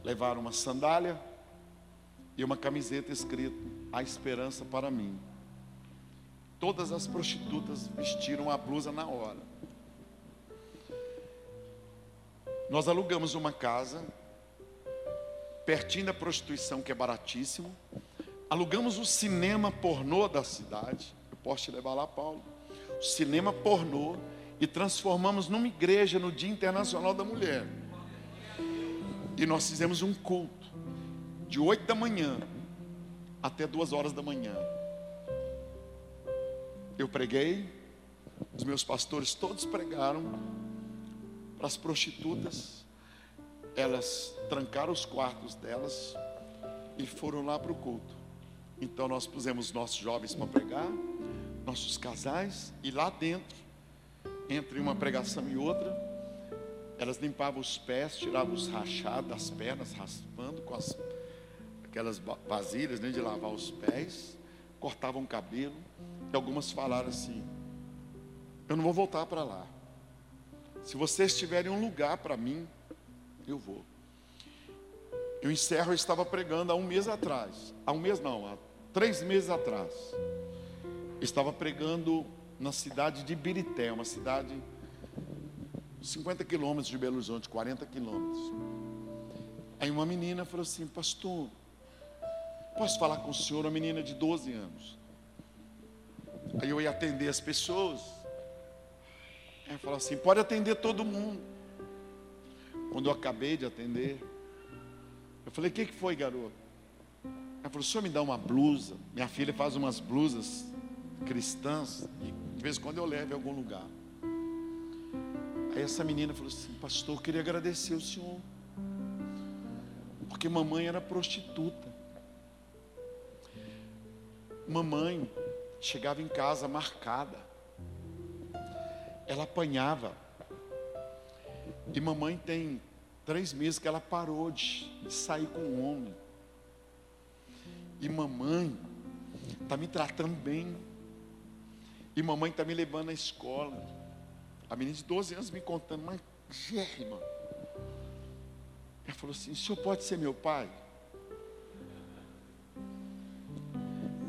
Levaram uma sandália, e uma camiseta escrito: A esperança para mim. Todas as prostitutas vestiram a blusa na hora. Nós alugamos uma casa, pertinho da prostituição, que é baratíssimo. Alugamos o cinema pornô da cidade. Eu posso te levar lá, Paulo. O cinema pornô. E transformamos numa igreja no Dia Internacional da Mulher. E nós fizemos um culto de 8 da manhã até 2 horas da manhã. Eu preguei, os meus pastores todos pregaram para as prostitutas. Elas trancaram os quartos delas e foram lá para o culto. Então nós pusemos nossos jovens para pregar, nossos casais, e lá dentro, entre uma pregação e outra, elas limpavam os pés, tiravam os rachados das pernas, raspando com as aquelas vasilhas né, de lavar os pés, cortavam o cabelo, e algumas falaram assim: Eu não vou voltar para lá. Se vocês tiverem um lugar para mim, eu vou. Eu encerro, eu estava pregando há um mês atrás. Há um mês não, há três meses atrás. Eu estava pregando na cidade de Birité, uma cidade 50 quilômetros de Belo Horizonte, 40 quilômetros. Aí uma menina falou assim, pastor, Posso falar com o senhor, uma menina de 12 anos. Aí eu ia atender as pessoas. Ela falou assim: pode atender todo mundo. Quando eu acabei de atender, eu falei: o que, que foi, garoto? Ela falou: o senhor me dá uma blusa. Minha filha faz umas blusas cristãs e de vez em quando eu levo em algum lugar. Aí essa menina falou assim: Pastor, eu queria agradecer o senhor, porque mamãe era prostituta. Mamãe chegava em casa marcada. Ela apanhava. E mamãe tem três meses que ela parou de, de sair com o homem. E mamãe está me tratando bem. E mamãe está me levando à escola. A menina de 12 anos me contando, mas Germa. Ela falou assim: o senhor pode ser meu pai?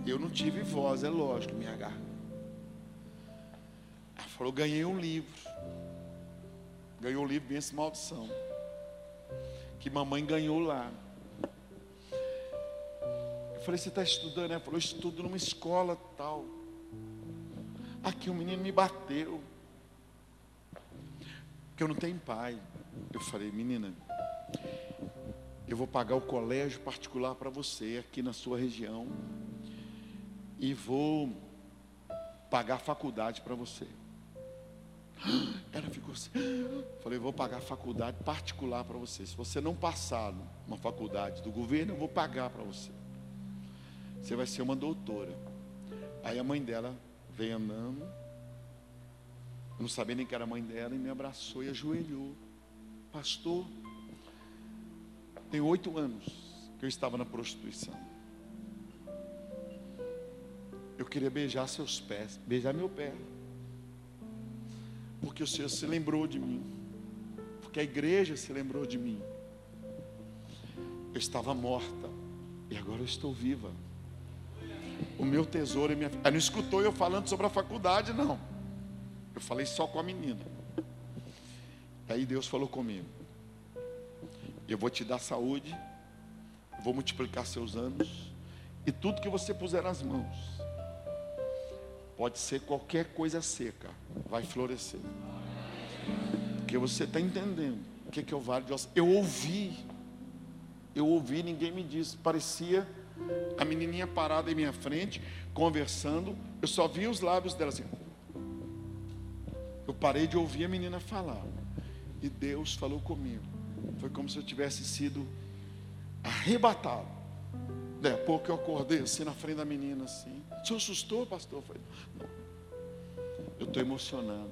Eu não tive voz, é lógico, minha garganta. Ela falou: ganhei um livro. Ganhou um livro, Benção Maldição. Que mamãe ganhou lá. Eu falei: Você está estudando? Ela falou: Estudo numa escola tal. Aqui um menino me bateu. Que eu não tenho pai. Eu falei: Menina, Eu vou pagar o colégio particular para você aqui na sua região. E vou pagar faculdade para você. Ela ficou assim. Falei, vou pagar faculdade particular para você. Se você não passar numa faculdade do governo, eu vou pagar para você. Você vai ser uma doutora. Aí a mãe dela veio andando. Eu não sabia nem que era a mãe dela e me abraçou e ajoelhou. Pastor, tem oito anos que eu estava na prostituição. Queria beijar seus pés, beijar meu pé. Porque o Senhor se lembrou de mim. Porque a igreja se lembrou de mim. Eu estava morta e agora eu estou viva. O meu tesouro é minha. Ela não escutou eu falando sobre a faculdade, não. Eu falei só com a menina. Aí Deus falou comigo. Eu vou te dar saúde, vou multiplicar seus anos, e tudo que você puser nas mãos, pode ser qualquer coisa seca, vai florescer. Porque você está entendendo o que, que é o vale de ossos. Eu ouvi, eu ouvi, ninguém me disse, parecia a menininha parada em minha frente, conversando, eu só vi os lábios dela assim. Eu parei de ouvir a menina falar, e Deus falou comigo. Foi como se eu tivesse sido arrebatado. Daí pouco eu acordei assim na frente da menina assim. Se assustou, pastor? Eu falei, não. Eu estou emocionado.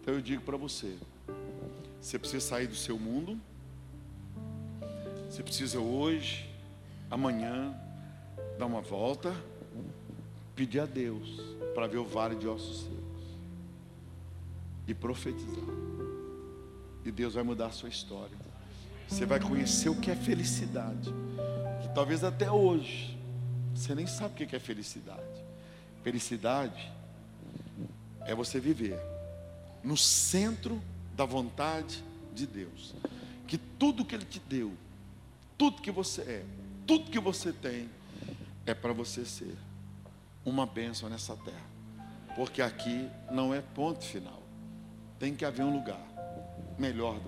Então eu digo para você: você precisa sair do seu mundo. Você precisa hoje, amanhã, dar uma volta, pedir a Deus para ver o vale de ossos secos e profetizar e Deus vai mudar a sua história. Você vai conhecer o que é felicidade. Talvez até hoje você nem sabe o que é felicidade. Felicidade é você viver no centro da vontade de Deus. Que tudo que Ele te deu, tudo que você é, tudo que você tem, é para você ser uma bênção nessa terra. Porque aqui não é ponto final. Tem que haver um lugar melhor do